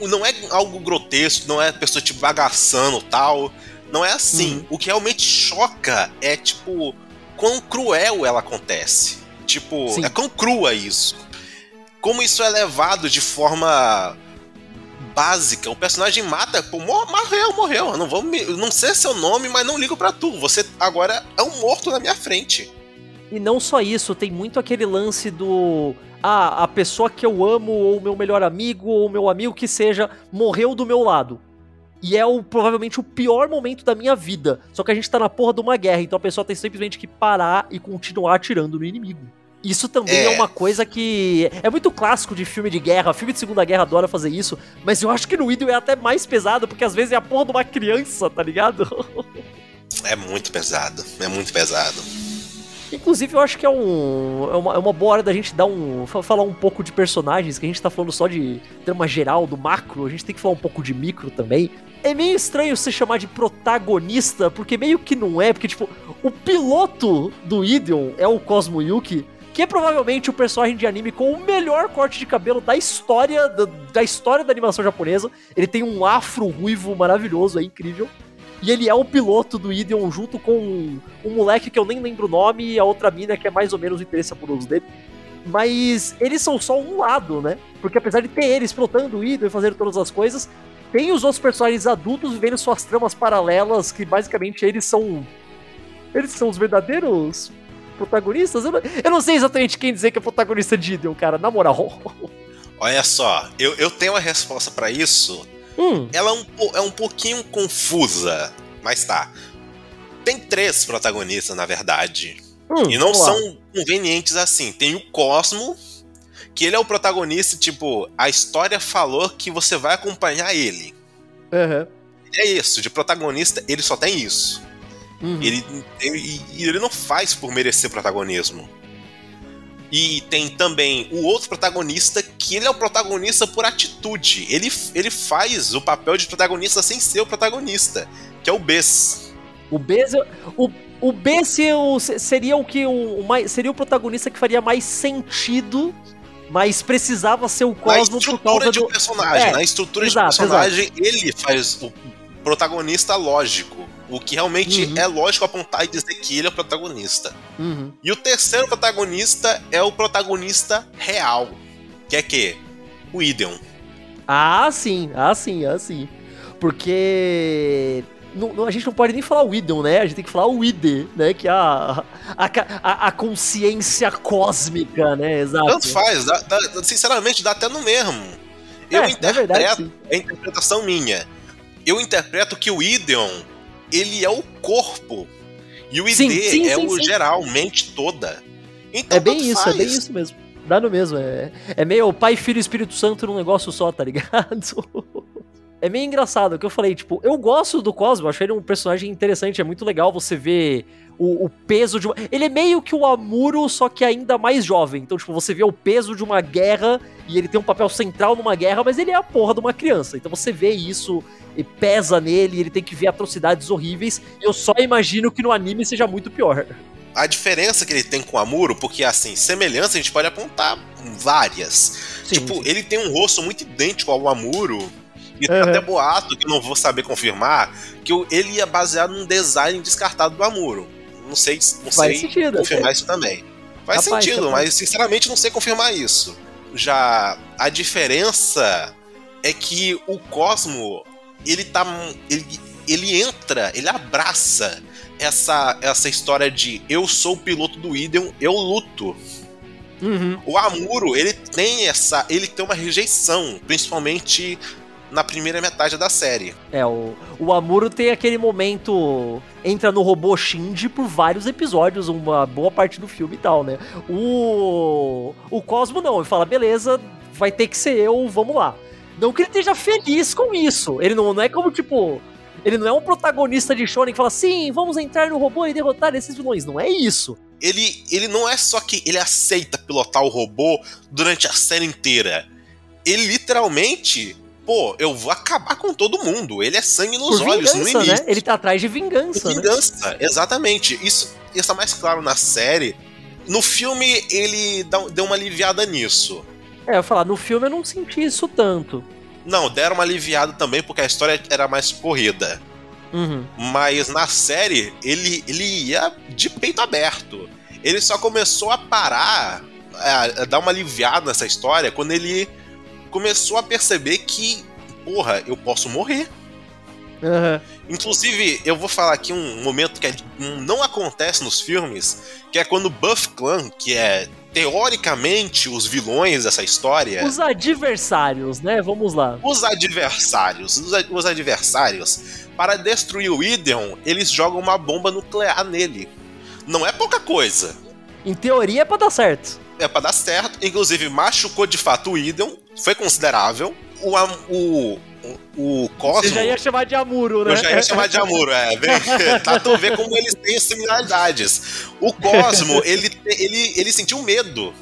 não é algo grotesco, não é a pessoa te bagaçando tal. Não é assim. Uhum. O que realmente choca é, tipo, quão cruel ela acontece. Tipo, Sim. é quão crua isso. Como isso é levado de forma básica. O personagem mata, pô, morreu, morreu. Eu não vou me, não sei seu nome, mas não ligo para tu. Você agora é um morto na minha frente. E não só isso, tem muito aquele lance do ah, a pessoa que eu amo ou meu melhor amigo ou meu amigo que seja morreu do meu lado. E é o, provavelmente o pior momento da minha vida. Só que a gente tá na porra de uma guerra, então a pessoa tem simplesmente que parar e continuar atirando no inimigo. Isso também é. é. uma coisa que é muito clássico de filme de guerra. Filme de Segunda Guerra adora fazer isso, mas eu acho que no Idol é até mais pesado, porque às vezes é a porra de uma criança, tá ligado? É muito pesado, é muito pesado. Inclusive, eu acho que é, um, é, uma, é uma boa hora da gente dar um. falar um pouco de personagens, que a gente tá falando só de tema geral, do macro, a gente tem que falar um pouco de micro também. É meio estranho se chamar de protagonista, porque meio que não é, porque, tipo, o piloto do Ideon é o Cosmo Yuki, que é provavelmente o personagem de anime com o melhor corte de cabelo da história da, da história da animação japonesa. Ele tem um afro ruivo maravilhoso, é incrível. E ele é o piloto do Ideon junto com um, um, moleque que eu nem lembro o nome e a outra mina que é mais ou menos o interesse amoroso dele. Mas eles são só um lado, né? Porque apesar de ter eles pilotando o Ideon e fazendo todas as coisas, tem os outros personagens adultos vivendo suas tramas paralelas que basicamente eles são. Eles são os verdadeiros protagonistas? Eu não, eu não sei exatamente quem dizer que é protagonista de Ideon, cara, na moral. Olha só, eu, eu tenho uma resposta para isso Hum. Ela é um, é um pouquinho confusa, mas tá. Tem três protagonistas, na verdade. Hum, e não são convenientes assim. Tem o Cosmo, que ele é o protagonista, tipo, a história falou que você vai acompanhar ele. Uhum. É isso, de protagonista, ele só tem isso. Uhum. Ele, ele, ele não faz por merecer protagonismo. E tem também o outro protagonista, que ele é o protagonista por atitude. Ele, ele faz o papel de protagonista sem ser o protagonista, que é o Bess. O Bess, o, o Bess seria o que o, o mais, seria o protagonista que faria mais sentido mas precisava ser o Cosmo por causa de um personagem. É, na estrutura exato, de personagem, exato. ele faz o protagonista lógico. O que realmente uhum. é lógico apontar e dizer que ele é o protagonista. Uhum. E o terceiro protagonista é o protagonista real. Que é que? O Ideon. Ah, sim, ah, sim, ah, sim. Porque não, não, a gente não pode nem falar o Idon, né? A gente tem que falar o Ide, né? Que é a, a, a, a consciência cósmica, né? Exato. Tanto faz, dá, dá, sinceramente, dá até no mesmo. Eu é, interpreto, é verdade, é interpretação minha. Eu interpreto que o Ideon, ele é o corpo. E o ID sim, sim, é sim, o geral, mente toda. Então, é bem isso, faz. é bem isso mesmo. Dá no mesmo. É, é meio Pai, Filho e Espírito Santo num negócio só, tá ligado? é meio engraçado, o que eu falei, tipo, eu gosto do Cosmo, acho ele um personagem interessante, é muito legal você ver o, o, peso de uma... Ele é meio que o Amuro, só que ainda mais jovem. Então, tipo, você vê o peso de uma guerra e ele tem um papel central numa guerra, mas ele é a porra de uma criança. Então você vê isso e pesa nele, ele tem que ver atrocidades horríveis. Eu só imagino que no anime seja muito pior. A diferença que ele tem com o Amuro, porque assim, semelhança a gente pode apontar várias. Sim, tipo, sim. ele tem um rosto muito idêntico ao Amuro e tem uhum. até boato, que eu não vou saber confirmar, que ele ia baseado num design descartado do Amuro. Não sei, não Faz sei sentido, confirmar é. isso também. Faz Rapaz, sentido, mas sinceramente não sei confirmar isso. Já a diferença é que o Cosmo, ele tá. Ele, ele entra, ele abraça essa, essa história de eu sou o piloto do Ideon, eu luto. Uhum. O Amuro, ele tem essa. Ele tem uma rejeição, principalmente na primeira metade da série. É, o, o Amuro tem aquele momento. Entra no robô Shinji por vários episódios, uma boa parte do filme e tal, né? O. O Cosmo não, ele fala, beleza, vai ter que ser eu, vamos lá. Não que ele esteja feliz com isso. Ele não, não é como, tipo. Ele não é um protagonista de shonen que fala, sim, vamos entrar no robô e derrotar esses vilões. Não é isso. Ele, ele não é só que ele aceita pilotar o robô durante a série inteira. Ele literalmente pô, eu vou acabar com todo mundo. Ele é sangue nos Por olhos vingança, no início. Né? Ele tá atrás de vingança. De vingança, né? exatamente. Isso está mais claro na série. No filme, ele deu uma aliviada nisso. É, eu falar, no filme eu não senti isso tanto. Não, deram uma aliviada também porque a história era mais corrida. Uhum. Mas na série, ele, ele ia de peito aberto. Ele só começou a parar, a, a dar uma aliviada nessa história quando ele começou a perceber que, porra, eu posso morrer. Uhum. Inclusive, eu vou falar aqui um momento que é, não acontece nos filmes, que é quando o Buff Clan, que é teoricamente os vilões dessa história. Os adversários, né? Vamos lá. Os adversários. Os, os adversários. Para destruir o Ideon, eles jogam uma bomba nuclear nele. Não é pouca coisa. Em teoria é pra dar certo. É pra dar certo. Inclusive, machucou de fato o Ideon. Foi considerável. O, o, o Cosmo. Você já ia chamar de Amuro, né? Eu já ia chamar de Amuro, é. Tá tu ver como eles têm similaridades. O Cosmo, ele, ele, ele sentiu medo.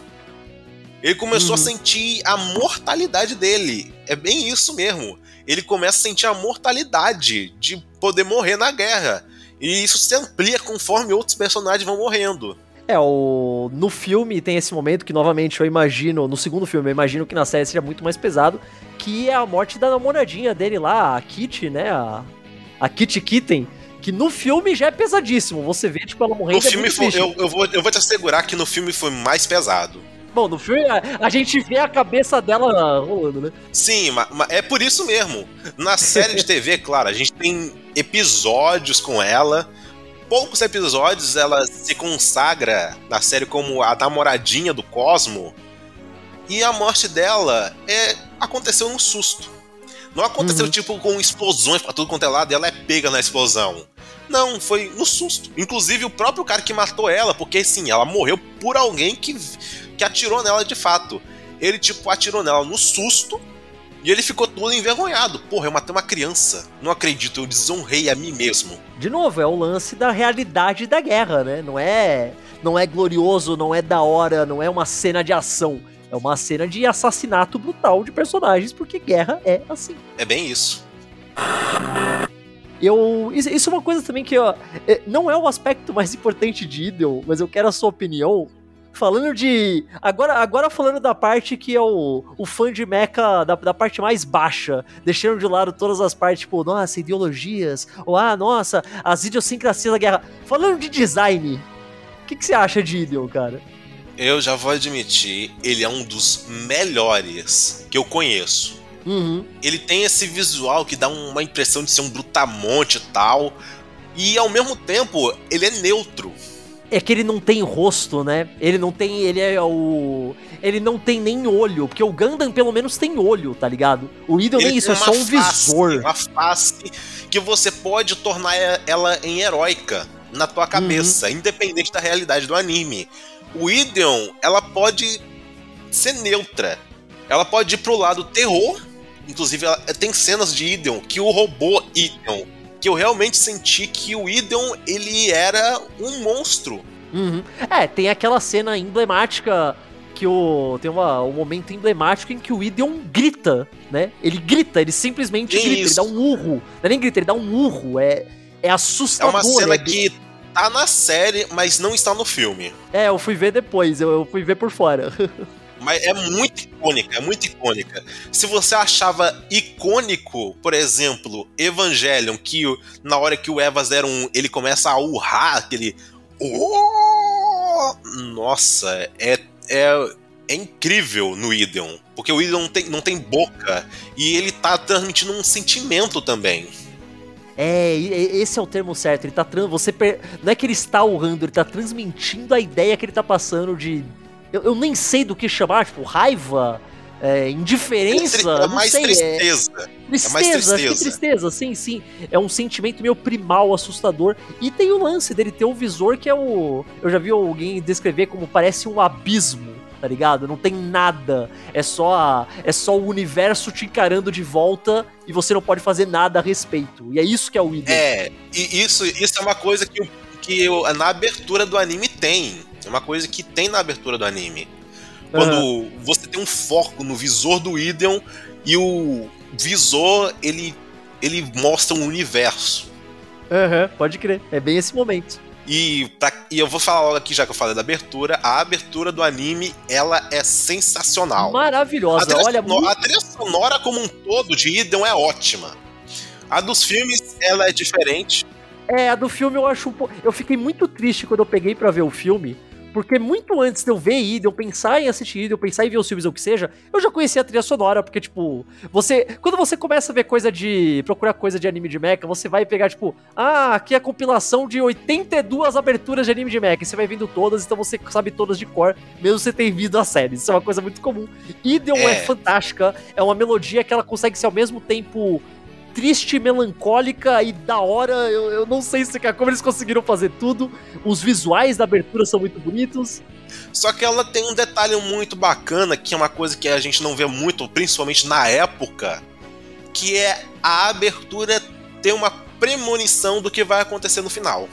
Ele começou uhum. a sentir a mortalidade dele. É bem isso mesmo. Ele começa a sentir a mortalidade de poder morrer na guerra. E isso se amplia conforme outros personagens vão morrendo. É, o... no filme tem esse momento que, novamente, eu imagino, no segundo filme, eu imagino que na série seja muito mais pesado, que é a morte da namoradinha dele lá, a Kitty, né? A, a Kitty Kitten. Que no filme já é pesadíssimo. Você vê, tipo, ela morrendo. No é filme foi, eu, eu, vou, eu vou te assegurar que no filme foi mais pesado. Bom, no filme a, a gente vê a cabeça dela rolando, né? Sim, mas, mas é por isso mesmo. Na série de TV, claro, a gente tem episódios com ela poucos episódios ela se consagra na série como a namoradinha do Cosmo. E a morte dela é aconteceu num susto. Não aconteceu uhum. tipo com explosões pra tudo quanto é lado e ela é pega na explosão. Não, foi no susto. Inclusive o próprio cara que matou ela, porque sim, ela morreu por alguém que, que atirou nela de fato. Ele tipo atirou nela no susto e ele ficou todo envergonhado. Porra, eu matei uma criança. Não acredito, eu desonrei a mim mesmo. De novo, é o lance da realidade da guerra, né? Não é, não é glorioso, não é da hora, não é uma cena de ação. É uma cena de assassinato brutal de personagens, porque guerra é assim. É bem isso. Eu. Isso é uma coisa também que, ó. É, não é o aspecto mais importante de Idol, mas eu quero a sua opinião. Falando de. Agora, agora falando da parte que é o, o fã de mecha, da, da parte mais baixa. Deixando de lado todas as partes, tipo, nossa, ideologias. Ou, ah, nossa, as idiosincrasias da guerra. Falando de design, o que, que você acha de Ideon, cara? Eu já vou admitir, ele é um dos melhores que eu conheço. Uhum. Ele tem esse visual que dá uma impressão de ser um brutamonte e tal. E ao mesmo tempo, ele é neutro. É que ele não tem rosto, né? Ele não tem. Ele é o. Ele não tem nem olho, porque o Gundam pelo menos tem olho, tá ligado? O Idol nem isso, é só um face, visor. Uma face que você pode tornar ela em heróica na tua cabeça, uhum. independente da realidade do anime. O Ideon, ela pode ser neutra. Ela pode ir pro lado terror. Inclusive, ela, tem cenas de Ideon que o robô Ideon, que eu realmente senti que o Ideon, ele era um monstro. Uhum. É, tem aquela cena emblemática que o tem uma, um momento emblemático em que o Ideon grita, né? Ele grita, ele simplesmente grita, ele dá um urro. Não é nem grita, ele dá um urro. É, é assustador. É uma cena é que tá na série, mas não está no filme. É, eu fui ver depois, eu, eu fui ver por fora. Mas é muito icônica, é muito icônica. Se você achava icônico, por exemplo, Evangelion, que na hora que o era um. ele começa a urrar, aquele. Oh! Nossa, é, é, é incrível no Ideon. Porque o Ideon não tem, não tem boca. E ele tá transmitindo um sentimento também. É, esse é o termo certo. Ele tá trans, você per... não é que ele está urrando, ele tá transmitindo a ideia que ele tá passando de eu, eu nem sei do que chamar, tipo, raiva, é, indiferença, é não mais sei, tristeza. É, tristeza, é mais tristeza. Acho que tristeza, sim, sim. É um sentimento meio primal, assustador. E tem o lance dele ter o visor que é o. Eu já vi alguém descrever como parece um abismo tá ligado? Não tem nada. É só a, é só o universo te encarando de volta e você não pode fazer nada a respeito. E é isso que é o Idol. É, e isso, isso é uma coisa que, que eu, na abertura do anime tem. Uma coisa que tem na abertura do anime. Quando uhum. você tem um foco no visor do Ideon e o visor ele, ele mostra um universo. Aham, uhum, pode crer. É bem esse momento. E, pra, e eu vou falar logo aqui, já que eu falei da abertura, a abertura do anime, ela é sensacional. Maravilhosa, a trilha olha sonora, muito... A trilha sonora como um todo de Ideon é ótima. A dos filmes, ela é diferente. É, a do filme eu acho um pouco... Eu fiquei muito triste quando eu peguei para ver o filme, porque muito antes de eu ver Ida, eu pensar em assistir Ida, eu pensar em ver os filmes ou o que seja, eu já conhecia a trilha sonora, porque, tipo, você. Quando você começa a ver coisa de. procurar coisa de anime de mecha, você vai pegar, tipo, ah, aqui é a compilação de 82 aberturas de anime de mecha. E você vai vendo todas, então você sabe todas de cor, mesmo você ter visto a série. Isso é uma coisa muito comum. Ideon é. é fantástica, é uma melodia que ela consegue ser ao mesmo tempo triste, melancólica e da hora. Eu, eu não sei se como eles conseguiram fazer tudo. Os visuais da abertura são muito bonitos. Só que ela tem um detalhe muito bacana, que é uma coisa que a gente não vê muito, principalmente na época, que é a abertura ter uma premonição do que vai acontecer no final.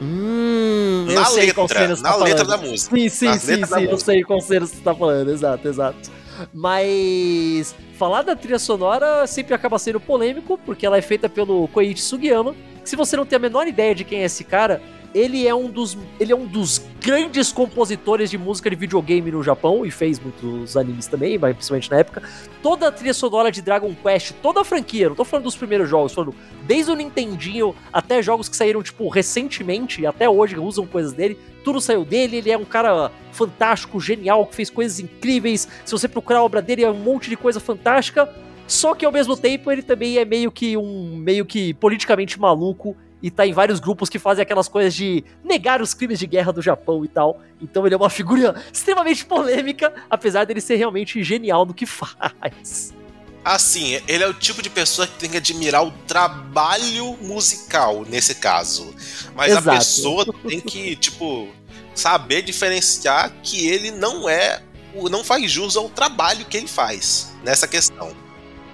Hum, na letra, na tá letra da música. Sim, sim, sim, sim, eu sei qual cena você tá falando, exato, exato. Mas falar da trilha sonora sempre acaba sendo polêmico, porque ela é feita pelo Koichi Sugiyama. Se você não tem a menor ideia de quem é esse cara, ele é um dos, ele é um dos grandes compositores de música de videogame no Japão e fez muitos animes também, principalmente na época. Toda a trilha sonora de Dragon Quest, toda a franquia, não tô falando dos primeiros jogos, falando desde o Nintendinho até jogos que saíram tipo recentemente e até hoje usam coisas dele, tudo saiu dele, ele é um cara fantástico, genial, que fez coisas incríveis. Se você procurar a obra dele, é um monte de coisa fantástica. Só que ao mesmo tempo ele também é meio que um meio que politicamente maluco e tá em vários grupos que fazem aquelas coisas de negar os crimes de guerra do Japão e tal. Então ele é uma figura extremamente polêmica, apesar dele ser realmente genial no que faz. Assim, ele é o tipo de pessoa que tem que admirar o trabalho musical, nesse caso. Mas Exato. a pessoa tem que, tipo, saber diferenciar que ele não é. não faz jus ao trabalho que ele faz nessa questão.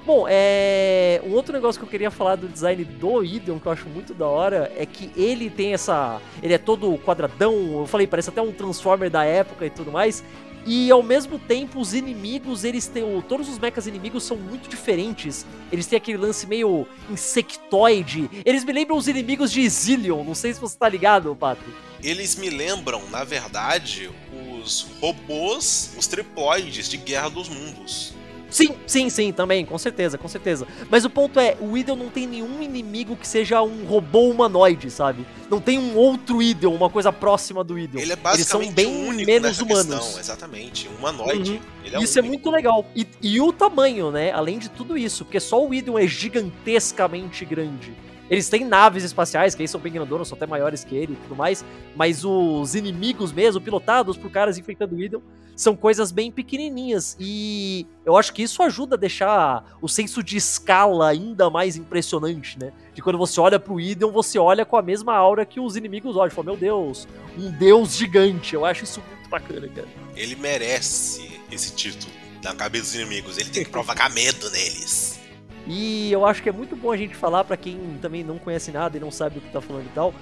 Bom, é. Um outro negócio que eu queria falar do design do Ideon, que eu acho muito da hora, é que ele tem essa. Ele é todo quadradão, eu falei, parece até um Transformer da época e tudo mais. E ao mesmo tempo, os inimigos, eles têm. Todos os mechas inimigos são muito diferentes. Eles têm aquele lance meio insectoide. Eles me lembram os inimigos de Zillion. Não sei se você tá ligado, Patrick. Eles me lembram, na verdade, os robôs, os triploides de Guerra dos Mundos. Sim, sim, sim, também, com certeza, com certeza. Mas o ponto é, o Idol não tem nenhum inimigo que seja um robô humanoide, sabe? Não tem um outro Idol, uma coisa próxima do Idol. Ele é basicamente Eles são bem menos humanos. Questão, exatamente, um humanoide. Uhum. É isso é muito legal. E, e, o tamanho, né? Além de tudo isso, porque só o Idol é gigantescamente grande. Eles têm naves espaciais, que aí são bem grandonas, são até maiores que ele e tudo mais, mas os inimigos mesmo, pilotados por caras enfrentando o Idol, são coisas bem pequenininhas. E eu acho que isso ajuda a deixar o senso de escala ainda mais impressionante, né? De quando você olha pro Idol, você olha com a mesma aura que os inimigos olham. Fala, meu Deus, um deus gigante. Eu acho isso muito bacana, cara. Ele merece esse título na cabeça dos inimigos. Ele tem que provocar medo neles. E eu acho que é muito bom a gente falar para quem também não conhece nada e não sabe do que tá falando e tal.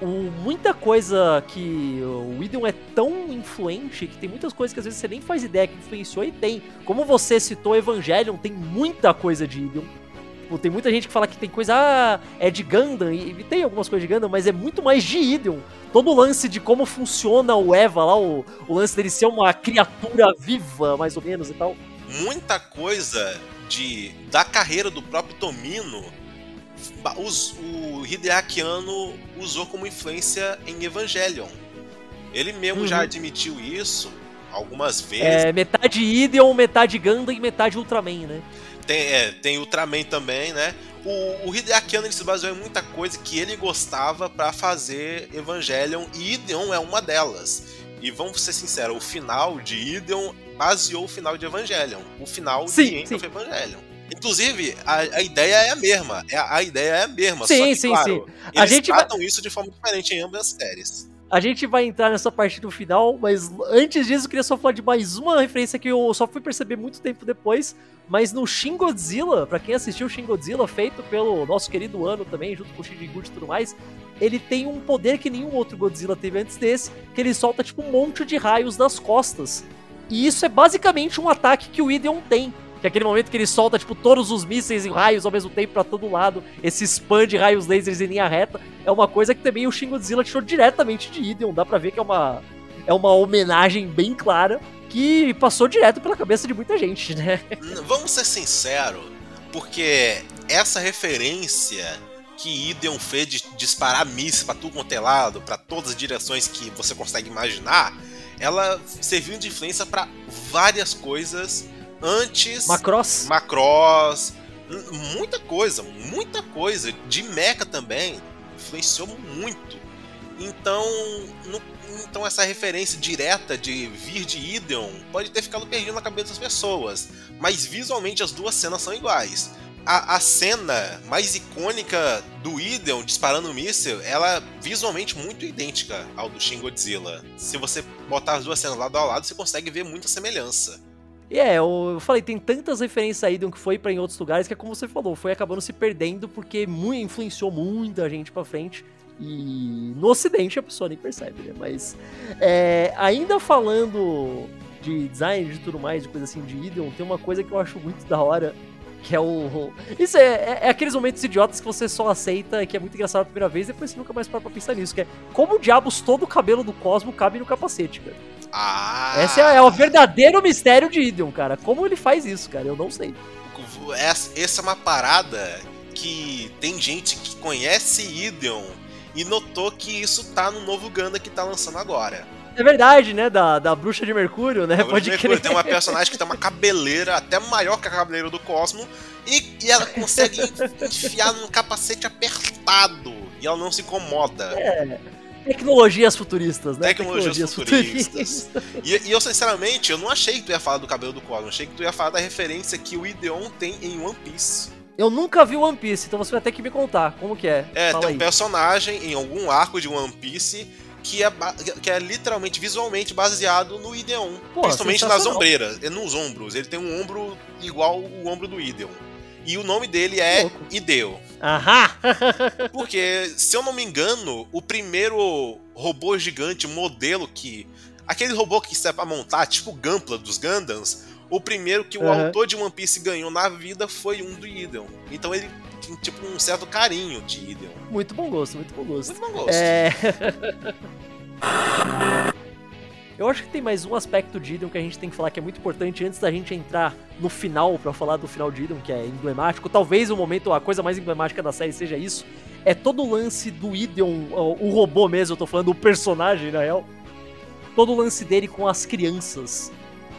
O, muita coisa que o Idon é tão influente que tem muitas coisas que às vezes você nem faz ideia que influenciou e tem. Como você citou Evangelion, tem muita coisa de Idon. Tipo, tem muita gente que fala que tem coisa, ah, é de Gundam, e, e tem algumas coisas de Gundam, mas é muito mais de Idon. Todo o lance de como funciona o Eva lá, o, o lance dele ser uma criatura viva, mais ou menos e tal. Muita coisa de, da carreira do próprio Tomino, o Hideaki Anno usou como influência em Evangelion. Ele mesmo uhum. já admitiu isso algumas vezes. É, metade Ideon, metade Gundam e metade Ultraman, né? Tem, é, tem Ultraman também, né? O, o Hideaki Anno se baseou em muita coisa que ele gostava para fazer Evangelion e Ideon é uma delas. E vamos ser sinceros, o final de Ideon baseou o final de Evangelion. O final sim, de End of Evangelion. Inclusive, a, a, ideia é a mesma. É, a ideia é a mesma. Sim, que, sim, claro, sim. Eles a gente tratam vai... isso de forma diferente em ambas as séries. A gente vai entrar nessa parte do final, mas antes disso eu queria só falar de mais uma referência que eu só fui perceber muito tempo depois, mas no Shin Godzilla, pra quem assistiu o Shin Godzilla, feito pelo nosso querido Ano também, junto com o Shinji Gucci e tudo mais, ele tem um poder que nenhum outro Godzilla teve antes desse, que ele solta tipo um monte de raios das costas. E isso é basicamente um ataque que o Ideon tem. Que é aquele momento que ele solta, tipo, todos os mísseis e raios ao mesmo tempo para todo lado. Esse spam de raios lasers em linha reta. É uma coisa que também o Shin Godzilla tirou diretamente de Ideon. Dá pra ver que é uma, é uma homenagem bem clara que passou direto pela cabeça de muita gente, né? Vamos ser sinceros, porque essa referência que Ideon fez de disparar mísseis pra tudo quanto é lado, pra todas as direções que você consegue imaginar, ela serviu de influência para várias coisas antes. Macross? Macross. Muita coisa, muita coisa. De Mecha também. Influenciou muito. Então, no, então essa referência direta de vir de Ideon pode ter ficado perdido na cabeça das pessoas. Mas visualmente as duas cenas são iguais a, a cena mais icônica do Ideon disparando um míssil, ela é visualmente muito idêntica ao do Shin Godzilla. Se você botar as duas cenas lado a lado, você consegue ver muita semelhança. E é, eu falei, tem tantas referências aí um que foi para em outros lugares que é como você falou, foi acabando se perdendo porque muito, influenciou muita gente para frente. E no ocidente a pessoa nem percebe, né? Mas é, ainda falando de design de tudo mais, de coisa assim de Ideon, tem uma coisa que eu acho muito da hora, que é o. Isso é, é, é, aqueles momentos idiotas que você só aceita, que é muito engraçado a primeira vez, depois você nunca mais para pra pensar nisso. Que é como diabos todo o cabelo do Cosmo cabe no capacete, cara. Ah. Esse é, é o verdadeiro mistério de Ideon, cara. Como ele faz isso, cara? Eu não sei. Essa é uma parada que tem gente que conhece Ideon e notou que isso tá no novo Ganda que tá lançando agora. É verdade, né? Da, da bruxa de Mercúrio, né? Pode Mercúrio. Tem uma personagem que tem uma cabeleira até maior que a cabeleira do Cosmo e, e ela consegue enfiar num capacete apertado e ela não se incomoda. É. Tecnologias futuristas, né? Tecnologias, Tecnologias futuristas. e, e, eu, sinceramente, eu não achei que tu ia falar do cabelo do Cosmo. Achei que tu ia falar da referência que o Ideon tem em One Piece. Eu nunca vi One Piece, então você vai ter que me contar como que é. É, Fala tem um aí. personagem em algum arco de One Piece que é, que é literalmente, visualmente baseado no Ideon. Pô, principalmente nas ombreiras, nos ombros. Ele tem um ombro igual o ombro do Ideon. E o nome dele é Ideo. Aham! Porque, se eu não me engano, o primeiro robô gigante, modelo que. Aquele robô que serve pra montar, tipo o Gampla dos Gundams, o primeiro que o uhum. autor de One Piece ganhou na vida foi um do Ideon. Então ele tinha tipo um certo carinho de Ideon. Muito bom gosto, muito bom gosto. Muito bom gosto. É... Eu acho que tem mais um aspecto de Idon que a gente tem que falar que é muito importante antes da gente entrar no final para falar do final de Idon, que é emblemático. Talvez o momento, a coisa mais emblemática da série seja isso. É todo o lance do Idon, o, robô mesmo, eu tô falando o personagem, na real. Todo o lance dele com as crianças.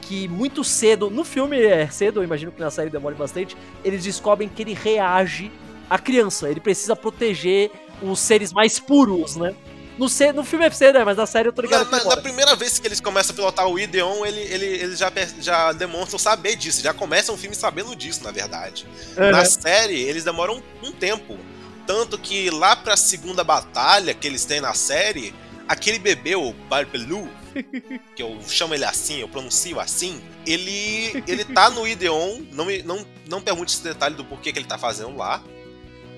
Que muito cedo, no filme é cedo, eu imagino que na série demore bastante, eles descobrem que ele reage à criança. Ele precisa proteger os seres mais puros, né? No, C, no filme é C, né? Mas na série eu tô ligado. Na, na, na, primeira vez que eles começam a pilotar o Ideon, ele, ele, eles já, já demonstram saber disso. Já começam o filme sabendo disso, na verdade. Uhum. Na série, eles demoram um tempo. Tanto que lá pra segunda batalha que eles têm na série, aquele bebê, o Barbelu, que eu chamo ele assim, eu pronuncio assim, ele, ele tá no Ideon, não, não, não pergunte esse detalhe do porquê que ele tá fazendo lá.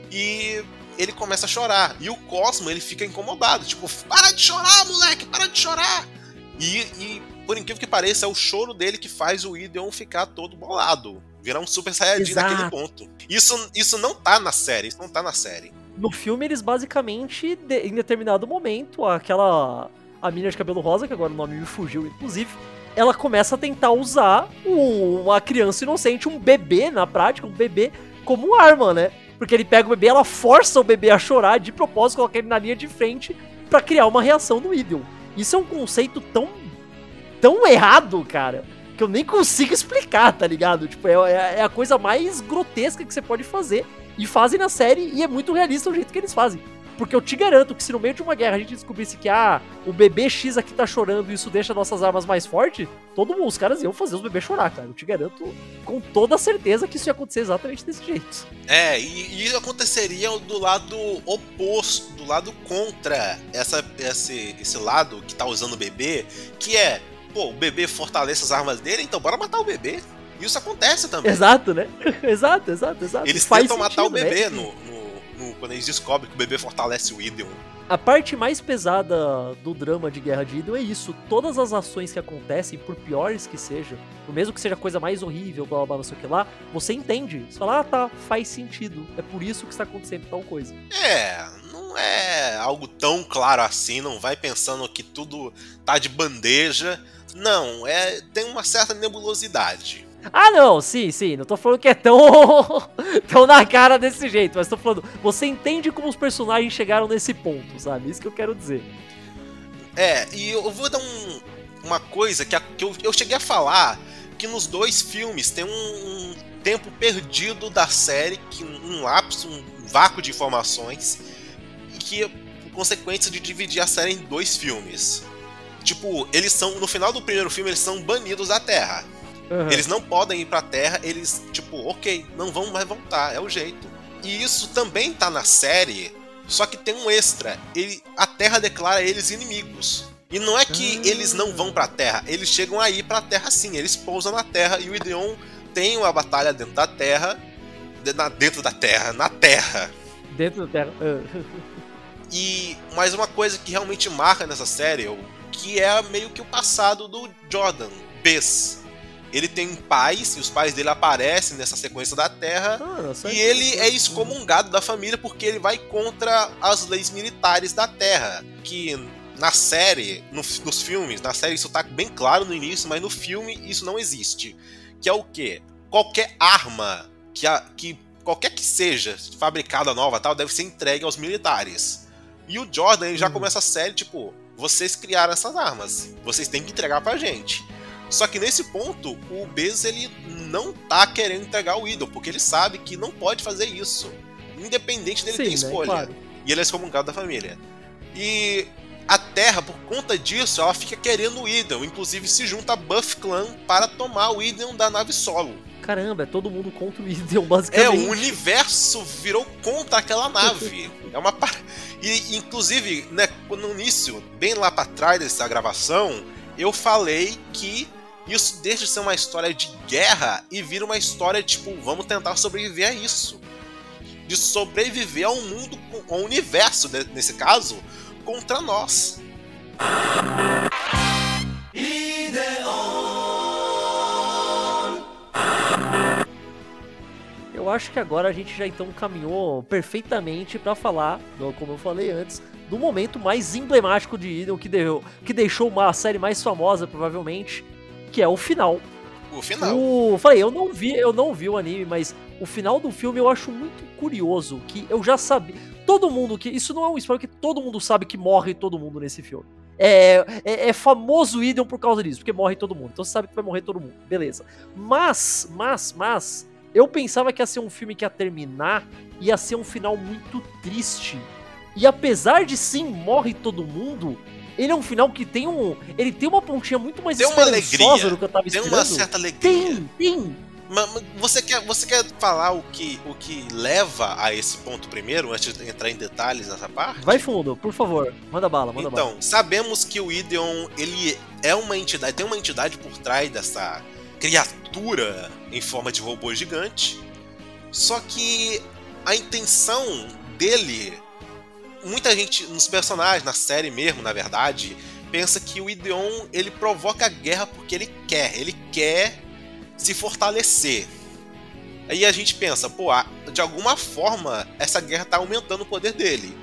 E ele começa a chorar. E o Cosmo, ele fica incomodado. Tipo, para de chorar, moleque, para de chorar. E, e, por incrível que pareça, é o choro dele que faz o Ideon ficar todo bolado. Virar um Super Saiyajin Exato. naquele ponto. Isso, isso não tá na série, isso não tá na série. No filme, eles basicamente, de, em determinado momento, aquela. A menina de cabelo rosa, que agora o nome me fugiu, inclusive, ela começa a tentar usar uma criança inocente, um bebê, na prática, um bebê, como arma, né? Porque ele pega o bebê, ela força o bebê a chorar de propósito, coloca ele na linha de frente para criar uma reação no Idol. Isso é um conceito tão. tão errado, cara, que eu nem consigo explicar, tá ligado? Tipo, é, é a coisa mais grotesca que você pode fazer. E fazem na série e é muito realista o jeito que eles fazem. Porque eu te garanto que se no meio de uma guerra a gente descobrisse que ah, o bebê X aqui tá chorando e isso deixa nossas armas mais fortes, todo mundo, os caras iam fazer os bebês chorar, cara. Eu te garanto com toda certeza que isso ia acontecer exatamente desse jeito. É, e, e aconteceria do lado oposto, do lado contra essa, esse, esse lado que tá usando o bebê, que é, pô, o bebê fortalece as armas dele, então bora matar o bebê. Isso acontece também. Exato, né? exato, exato, exato. Eles Faz tentam sentido, matar o bebê né? no, no, quando eles descobrem que o bebê fortalece o Ideon. A parte mais pesada do drama de Guerra de Ideon é isso. Todas as ações que acontecem, por piores que sejam, por mesmo que seja a coisa mais horrível, blá blá blá, não sei o que lá, você entende. Você fala, ah tá, faz sentido. É por isso que está acontecendo tal coisa. É, não é algo tão claro assim, não vai pensando que tudo tá de bandeja. Não, é tem uma certa nebulosidade. Ah, não, sim, sim. Não tô falando que é tão, tão na cara desse jeito, mas tô falando, você entende como os personagens chegaram nesse ponto, sabe? Isso que eu quero dizer. É, e eu vou dar um, uma coisa que, a, que eu, eu, cheguei a falar que nos dois filmes tem um, um tempo perdido da série, que um lapso, um vácuo de informações, e que consequência de dividir a série em dois filmes. Tipo, eles são. No final do primeiro filme, eles são banidos da Terra. Uhum. Eles não podem ir pra Terra, eles, tipo, ok, não vão mais voltar, é o jeito. E isso também tá na série, só que tem um extra. Ele, a Terra declara eles inimigos. E não é que uhum. eles não vão pra Terra, eles chegam aí pra Terra sim, eles pousam na Terra e o Ideon tem uma batalha dentro da Terra. Dentro da Terra, na Terra. Dentro da Terra. Uhum. E mais uma coisa que realmente marca nessa série, que é meio que o passado do Jordan, Bess ele tem pais, e os pais dele aparecem nessa sequência da Terra, ah, e ele é excomungado da família porque ele vai contra as leis militares da Terra. Que na série, no, nos filmes, na série isso tá bem claro no início, mas no filme isso não existe. Que é o quê? Qualquer arma que, a, que qualquer que seja fabricada nova tal, deve ser entregue aos militares. E o Jordan ele já hum. começa a série, tipo, vocês criaram essas armas, vocês têm que entregar pra gente. Só que nesse ponto, o Bez ele não tá querendo entregar o ídolo, porque ele sabe que não pode fazer isso. Independente dele Sim, ter né, escolha. Né? Claro. E ele é excomungado da família. E a Terra, por conta disso, ela fica querendo o Idon. Inclusive se junta a Buff Clan para tomar o Idon da nave solo. Caramba, é todo mundo contra o Idon, basicamente. É, o universo virou contra aquela nave. é uma par... E, inclusive, né, no início, bem lá para trás dessa gravação, eu falei que isso deixa de ser uma história de guerra e vira uma história tipo, vamos tentar sobreviver a isso. De sobreviver ao mundo, ao universo, nesse caso, contra nós. Eu acho que agora a gente já então caminhou perfeitamente para falar, como eu falei antes, no momento mais emblemático de Ideon, que, deu, que deixou uma série mais famosa, provavelmente, que é o final. O final. O, falei, eu não vi, eu não vi o anime, mas o final do filme eu acho muito curioso, que eu já sabia. Todo mundo que. Isso não é um spoiler, que todo mundo sabe que morre todo mundo nesse filme. É, é, é famoso Ideon por causa disso, porque morre todo mundo. Então você sabe que vai morrer todo mundo, beleza. Mas, mas, mas, eu pensava que ia ser um filme que ia terminar, ia ser um final muito triste. E apesar de sim, morre todo mundo, ele é um final que tem um. Ele tem uma pontinha muito mais tem uma alegria, do que eu tava esperando. Tem uma certa alegria. Tem, tem. Mas você quer, você quer falar o que, o que leva a esse ponto primeiro, antes de entrar em detalhes nessa parte? Vai fundo, por favor. Manda bala, manda então, bala. Então, sabemos que o Ideon, ele é uma entidade, tem uma entidade por trás dessa criatura em forma de robô gigante. Só que a intenção dele, muita gente nos personagens, na série mesmo, na verdade, pensa que o Ideon ele provoca a guerra porque ele quer, ele quer se fortalecer. Aí a gente pensa, pô, de alguma forma essa guerra está aumentando o poder dele.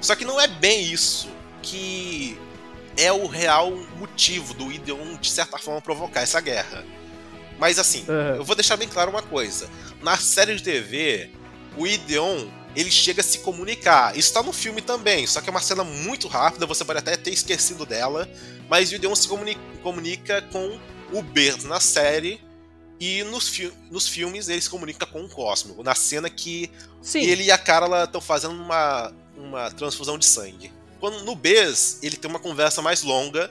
Só que não é bem isso que é o real motivo do Ideon, de certa forma, provocar essa guerra. Mas assim, uhum. eu vou deixar bem claro uma coisa. Na série de TV, o Ideon ele chega a se comunicar. Isso tá no filme também, só que é uma cena muito rápida, você pode até ter esquecido dela. Mas o Ideon se comunica, comunica com o Bert na série e nos, fi nos filmes ele se comunica com o Cosmo, na cena que Sim. ele e a Carla estão fazendo uma, uma transfusão de sangue. Quando no Bes, ele tem uma conversa mais longa,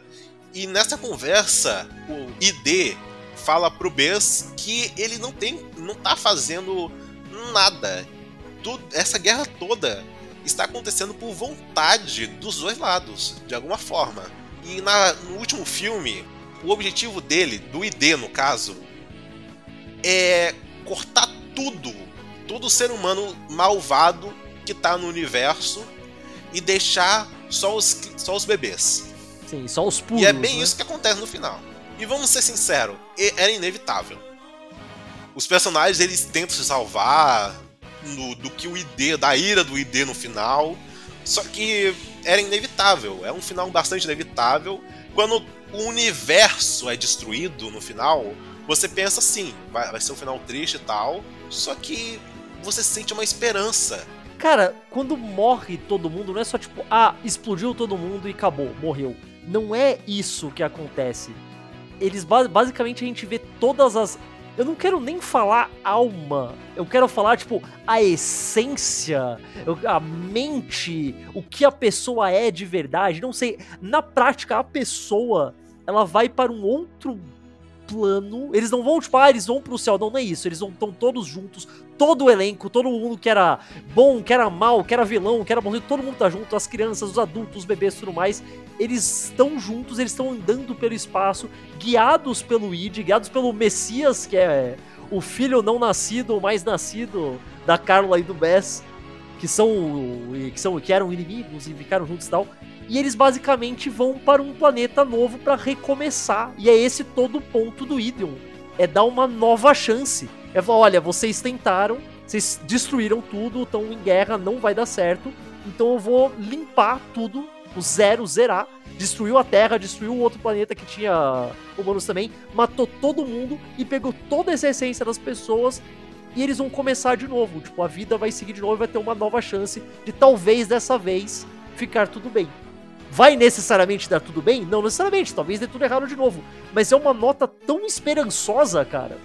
e nessa conversa, o ID fala pro Bes que ele não tem. não tá fazendo nada. Tudo, essa guerra toda está acontecendo por vontade dos dois lados, de alguma forma. E na, no último filme, o objetivo dele, do ID no caso, é cortar tudo, todo ser humano malvado que tá no universo e deixar só os, só os bebês. Sim, só os puros. E é bem né? isso que acontece no final. E vamos ser sinceros, era inevitável. Os personagens eles tentam se salvar no, do que o ID, da ira do ID no final. Só que era inevitável, é um final bastante inevitável. Quando o universo é destruído no final, você pensa assim, vai, vai ser um final triste e tal, só que você sente uma esperança. Cara, quando morre todo mundo, não é só tipo, ah, explodiu todo mundo e acabou, morreu. Não é isso que acontece. Eles basicamente a gente vê todas as. Eu não quero nem falar alma. Eu quero falar, tipo, a essência, a mente, o que a pessoa é de verdade. Não sei. Na prática, a pessoa ela vai para um outro plano. Eles não vão, tipo, ah, eles vão pro céu. Não, não é isso. Eles estão todos juntos, todo o elenco, todo mundo que era bom, que era mal, que era vilão, que era bonzinho, todo mundo tá junto, as crianças, os adultos, os bebês tudo mais. Eles estão juntos, eles estão andando pelo espaço, guiados pelo Id, guiados pelo Messias, que é o filho não nascido, o mais nascido da Carla e do Bess, que são que são que eram inimigos e ficaram juntos e tal. E eles basicamente vão para um planeta novo para recomeçar. E é esse todo o ponto do Ideon. É dar uma nova chance. É falar, olha, vocês tentaram, vocês destruíram tudo, estão em guerra, não vai dar certo. Então eu vou limpar tudo, o zero, zerar. Destruiu a Terra, destruiu o outro planeta que tinha humanos também, matou todo mundo e pegou toda essa essência das pessoas e eles vão começar de novo. Tipo, a vida vai seguir de novo e vai ter uma nova chance de talvez dessa vez ficar tudo bem. Vai necessariamente dar tudo bem? Não necessariamente, talvez dê tudo errado de novo. Mas é uma nota tão esperançosa, cara.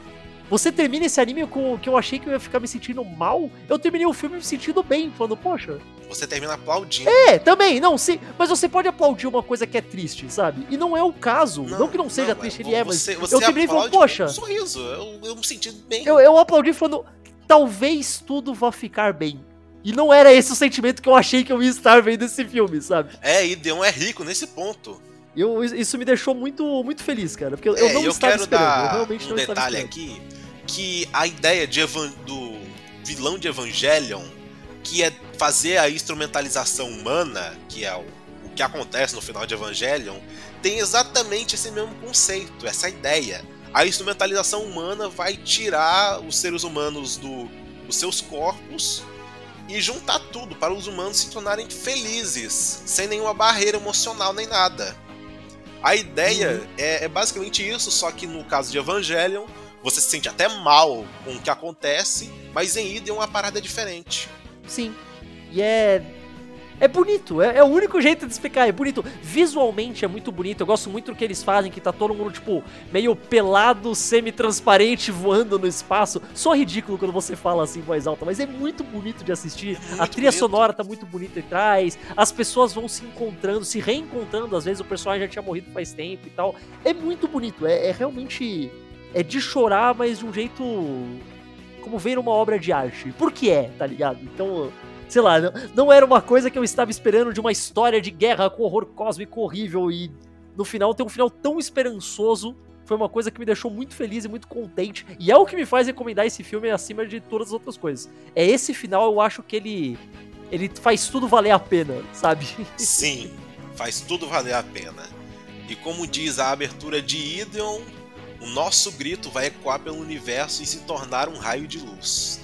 Você termina esse anime com que eu achei que eu ia ficar me sentindo mal. Eu terminei o filme me sentindo bem, falando, poxa. Você termina aplaudindo. É, também, não, sim. Mas você pode aplaudir uma coisa que é triste, sabe? E não é o caso. Não, não que não seja não, triste, ele é, mas. Você, você eu terminei falando, poxa. Um sorriso, eu, eu me senti bem. Eu, eu aplaudi falando, talvez tudo vá ficar bem. E não era esse o sentimento que eu achei que eu ia estar vendo esse filme, sabe? É, e Deon é rico nesse ponto. Eu, isso me deixou muito, muito feliz, cara. Porque eu, é, eu não eu estava quero esperando. Dar eu realmente um não detalhe aqui que a ideia de do vilão de Evangelion, que é fazer a instrumentalização humana, que é o, o que acontece no final de Evangelion, tem exatamente esse mesmo conceito, essa ideia. A instrumentalização humana vai tirar os seres humanos do, dos seus corpos e juntar tudo para os humanos se tornarem felizes, sem nenhuma barreira emocional nem nada. A ideia uhum. é, é, basicamente isso, só que no caso de Evangelion, você se sente até mal com o que acontece, mas em Ida é uma parada diferente. Sim. E é é bonito, é, é, o único jeito de explicar, é bonito. Visualmente é muito bonito, eu gosto muito do que eles fazem, que tá todo mundo, tipo, meio pelado, semi-transparente, voando no espaço. Só ridículo quando você fala assim em voz alta, mas é muito bonito de assistir. É a trilha bonito. sonora tá muito bonita atrás, as pessoas vão se encontrando, se reencontrando, às vezes o personagem já tinha morrido faz tempo e tal. É muito bonito, é, é realmente. É de chorar, mas de um jeito. Como ver uma obra de arte. Por que é, tá ligado? Então sei lá, não, não era uma coisa que eu estava esperando de uma história de guerra com horror cósmico horrível e no final ter um final tão esperançoso foi uma coisa que me deixou muito feliz e muito contente. E é o que me faz recomendar esse filme acima de todas as outras coisas. É esse final, eu acho que ele. Ele faz tudo valer a pena, sabe? Sim, faz tudo valer a pena. E como diz a abertura de Ideon, o nosso grito vai ecoar pelo universo e se tornar um raio de luz.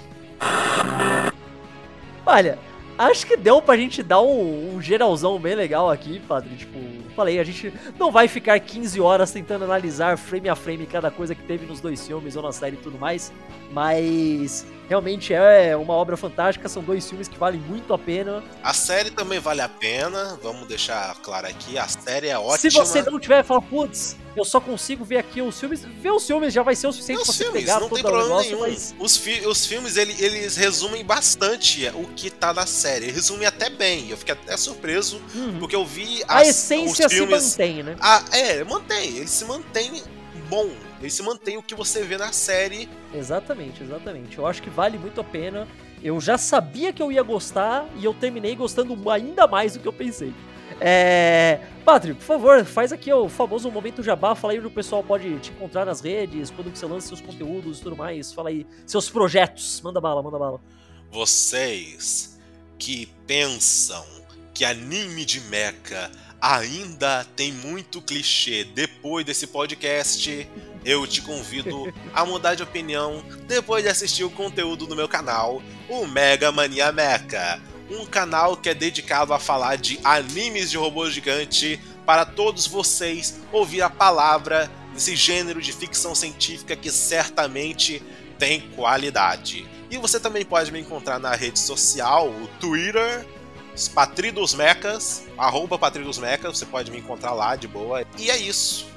Olha, acho que deu pra gente dar um, um, geralzão bem legal aqui, padre. Tipo, falei, a gente não vai ficar 15 horas tentando analisar frame a frame cada coisa que teve nos dois filmes ou na série e tudo mais, mas realmente é uma obra fantástica, são dois filmes que valem muito a pena. A série também vale a pena, vamos deixar claro aqui, a série é ótima. Se você não tiver, fala, putz, eu só consigo ver aqui os filmes, ver os filmes já vai ser o suficiente para você filmes, pegar não todo tem problema negócio, nenhum. Mas... Os, fi os filmes, ele, eles resumem bastante o que tá na série, resumem até bem, eu fiquei até surpreso, uhum. porque eu vi as, A essência filmes... se mantém, né? Ah, é, mantém, ele se mantém bom, ele se mantém o que você vê na série. Exatamente, exatamente. Eu acho que vale muito a pena. Eu já sabia que eu ia gostar e eu terminei gostando ainda mais do que eu pensei. É... Patrick, por favor, faz aqui o famoso momento jabá, fala aí onde o pessoal pode te encontrar nas redes, quando você lança seus conteúdos e tudo mais, fala aí seus projetos, manda bala, manda bala. Vocês que pensam que anime de mecha ainda tem muito clichê depois desse podcast, eu te convido a mudar de opinião depois de assistir o conteúdo do meu canal, o Mega Mania Mecha. Um canal que é dedicado a falar de animes de robô gigante para todos vocês ouvir a palavra desse gênero de ficção científica que certamente tem qualidade. E você também pode me encontrar na rede social, o Twitter, Mecas, arroba Mecas, você pode me encontrar lá de boa. E é isso.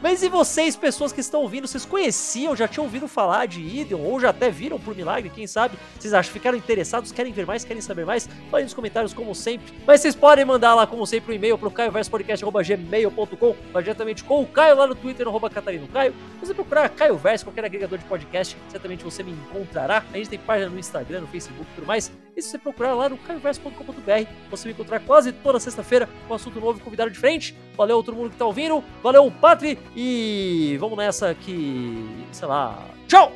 Mas e vocês, pessoas que estão ouvindo, vocês conheciam, já tinham ouvido falar de Ideon, ou já até viram por milagre, quem sabe? Vocês acham, ficaram interessados, querem ver mais, querem saber mais? Falem nos comentários, como sempre. Mas vocês podem mandar lá, como sempre, um e-mail pro caioverspodcast.gmail.com, diretamente com o Caio lá no Twitter, no arroba Catarino Caio. Se você procurar Caio Verso, qualquer agregador de podcast, certamente você me encontrará. A gente tem página no Instagram, no Facebook e tudo mais. E se você procurar lá no caioverso.com.br, você vai encontrar quase toda sexta-feira com um assunto novo e convidado diferente. Valeu todo mundo que tá ouvindo, valeu Patri e vamos nessa que, sei lá. Tchau!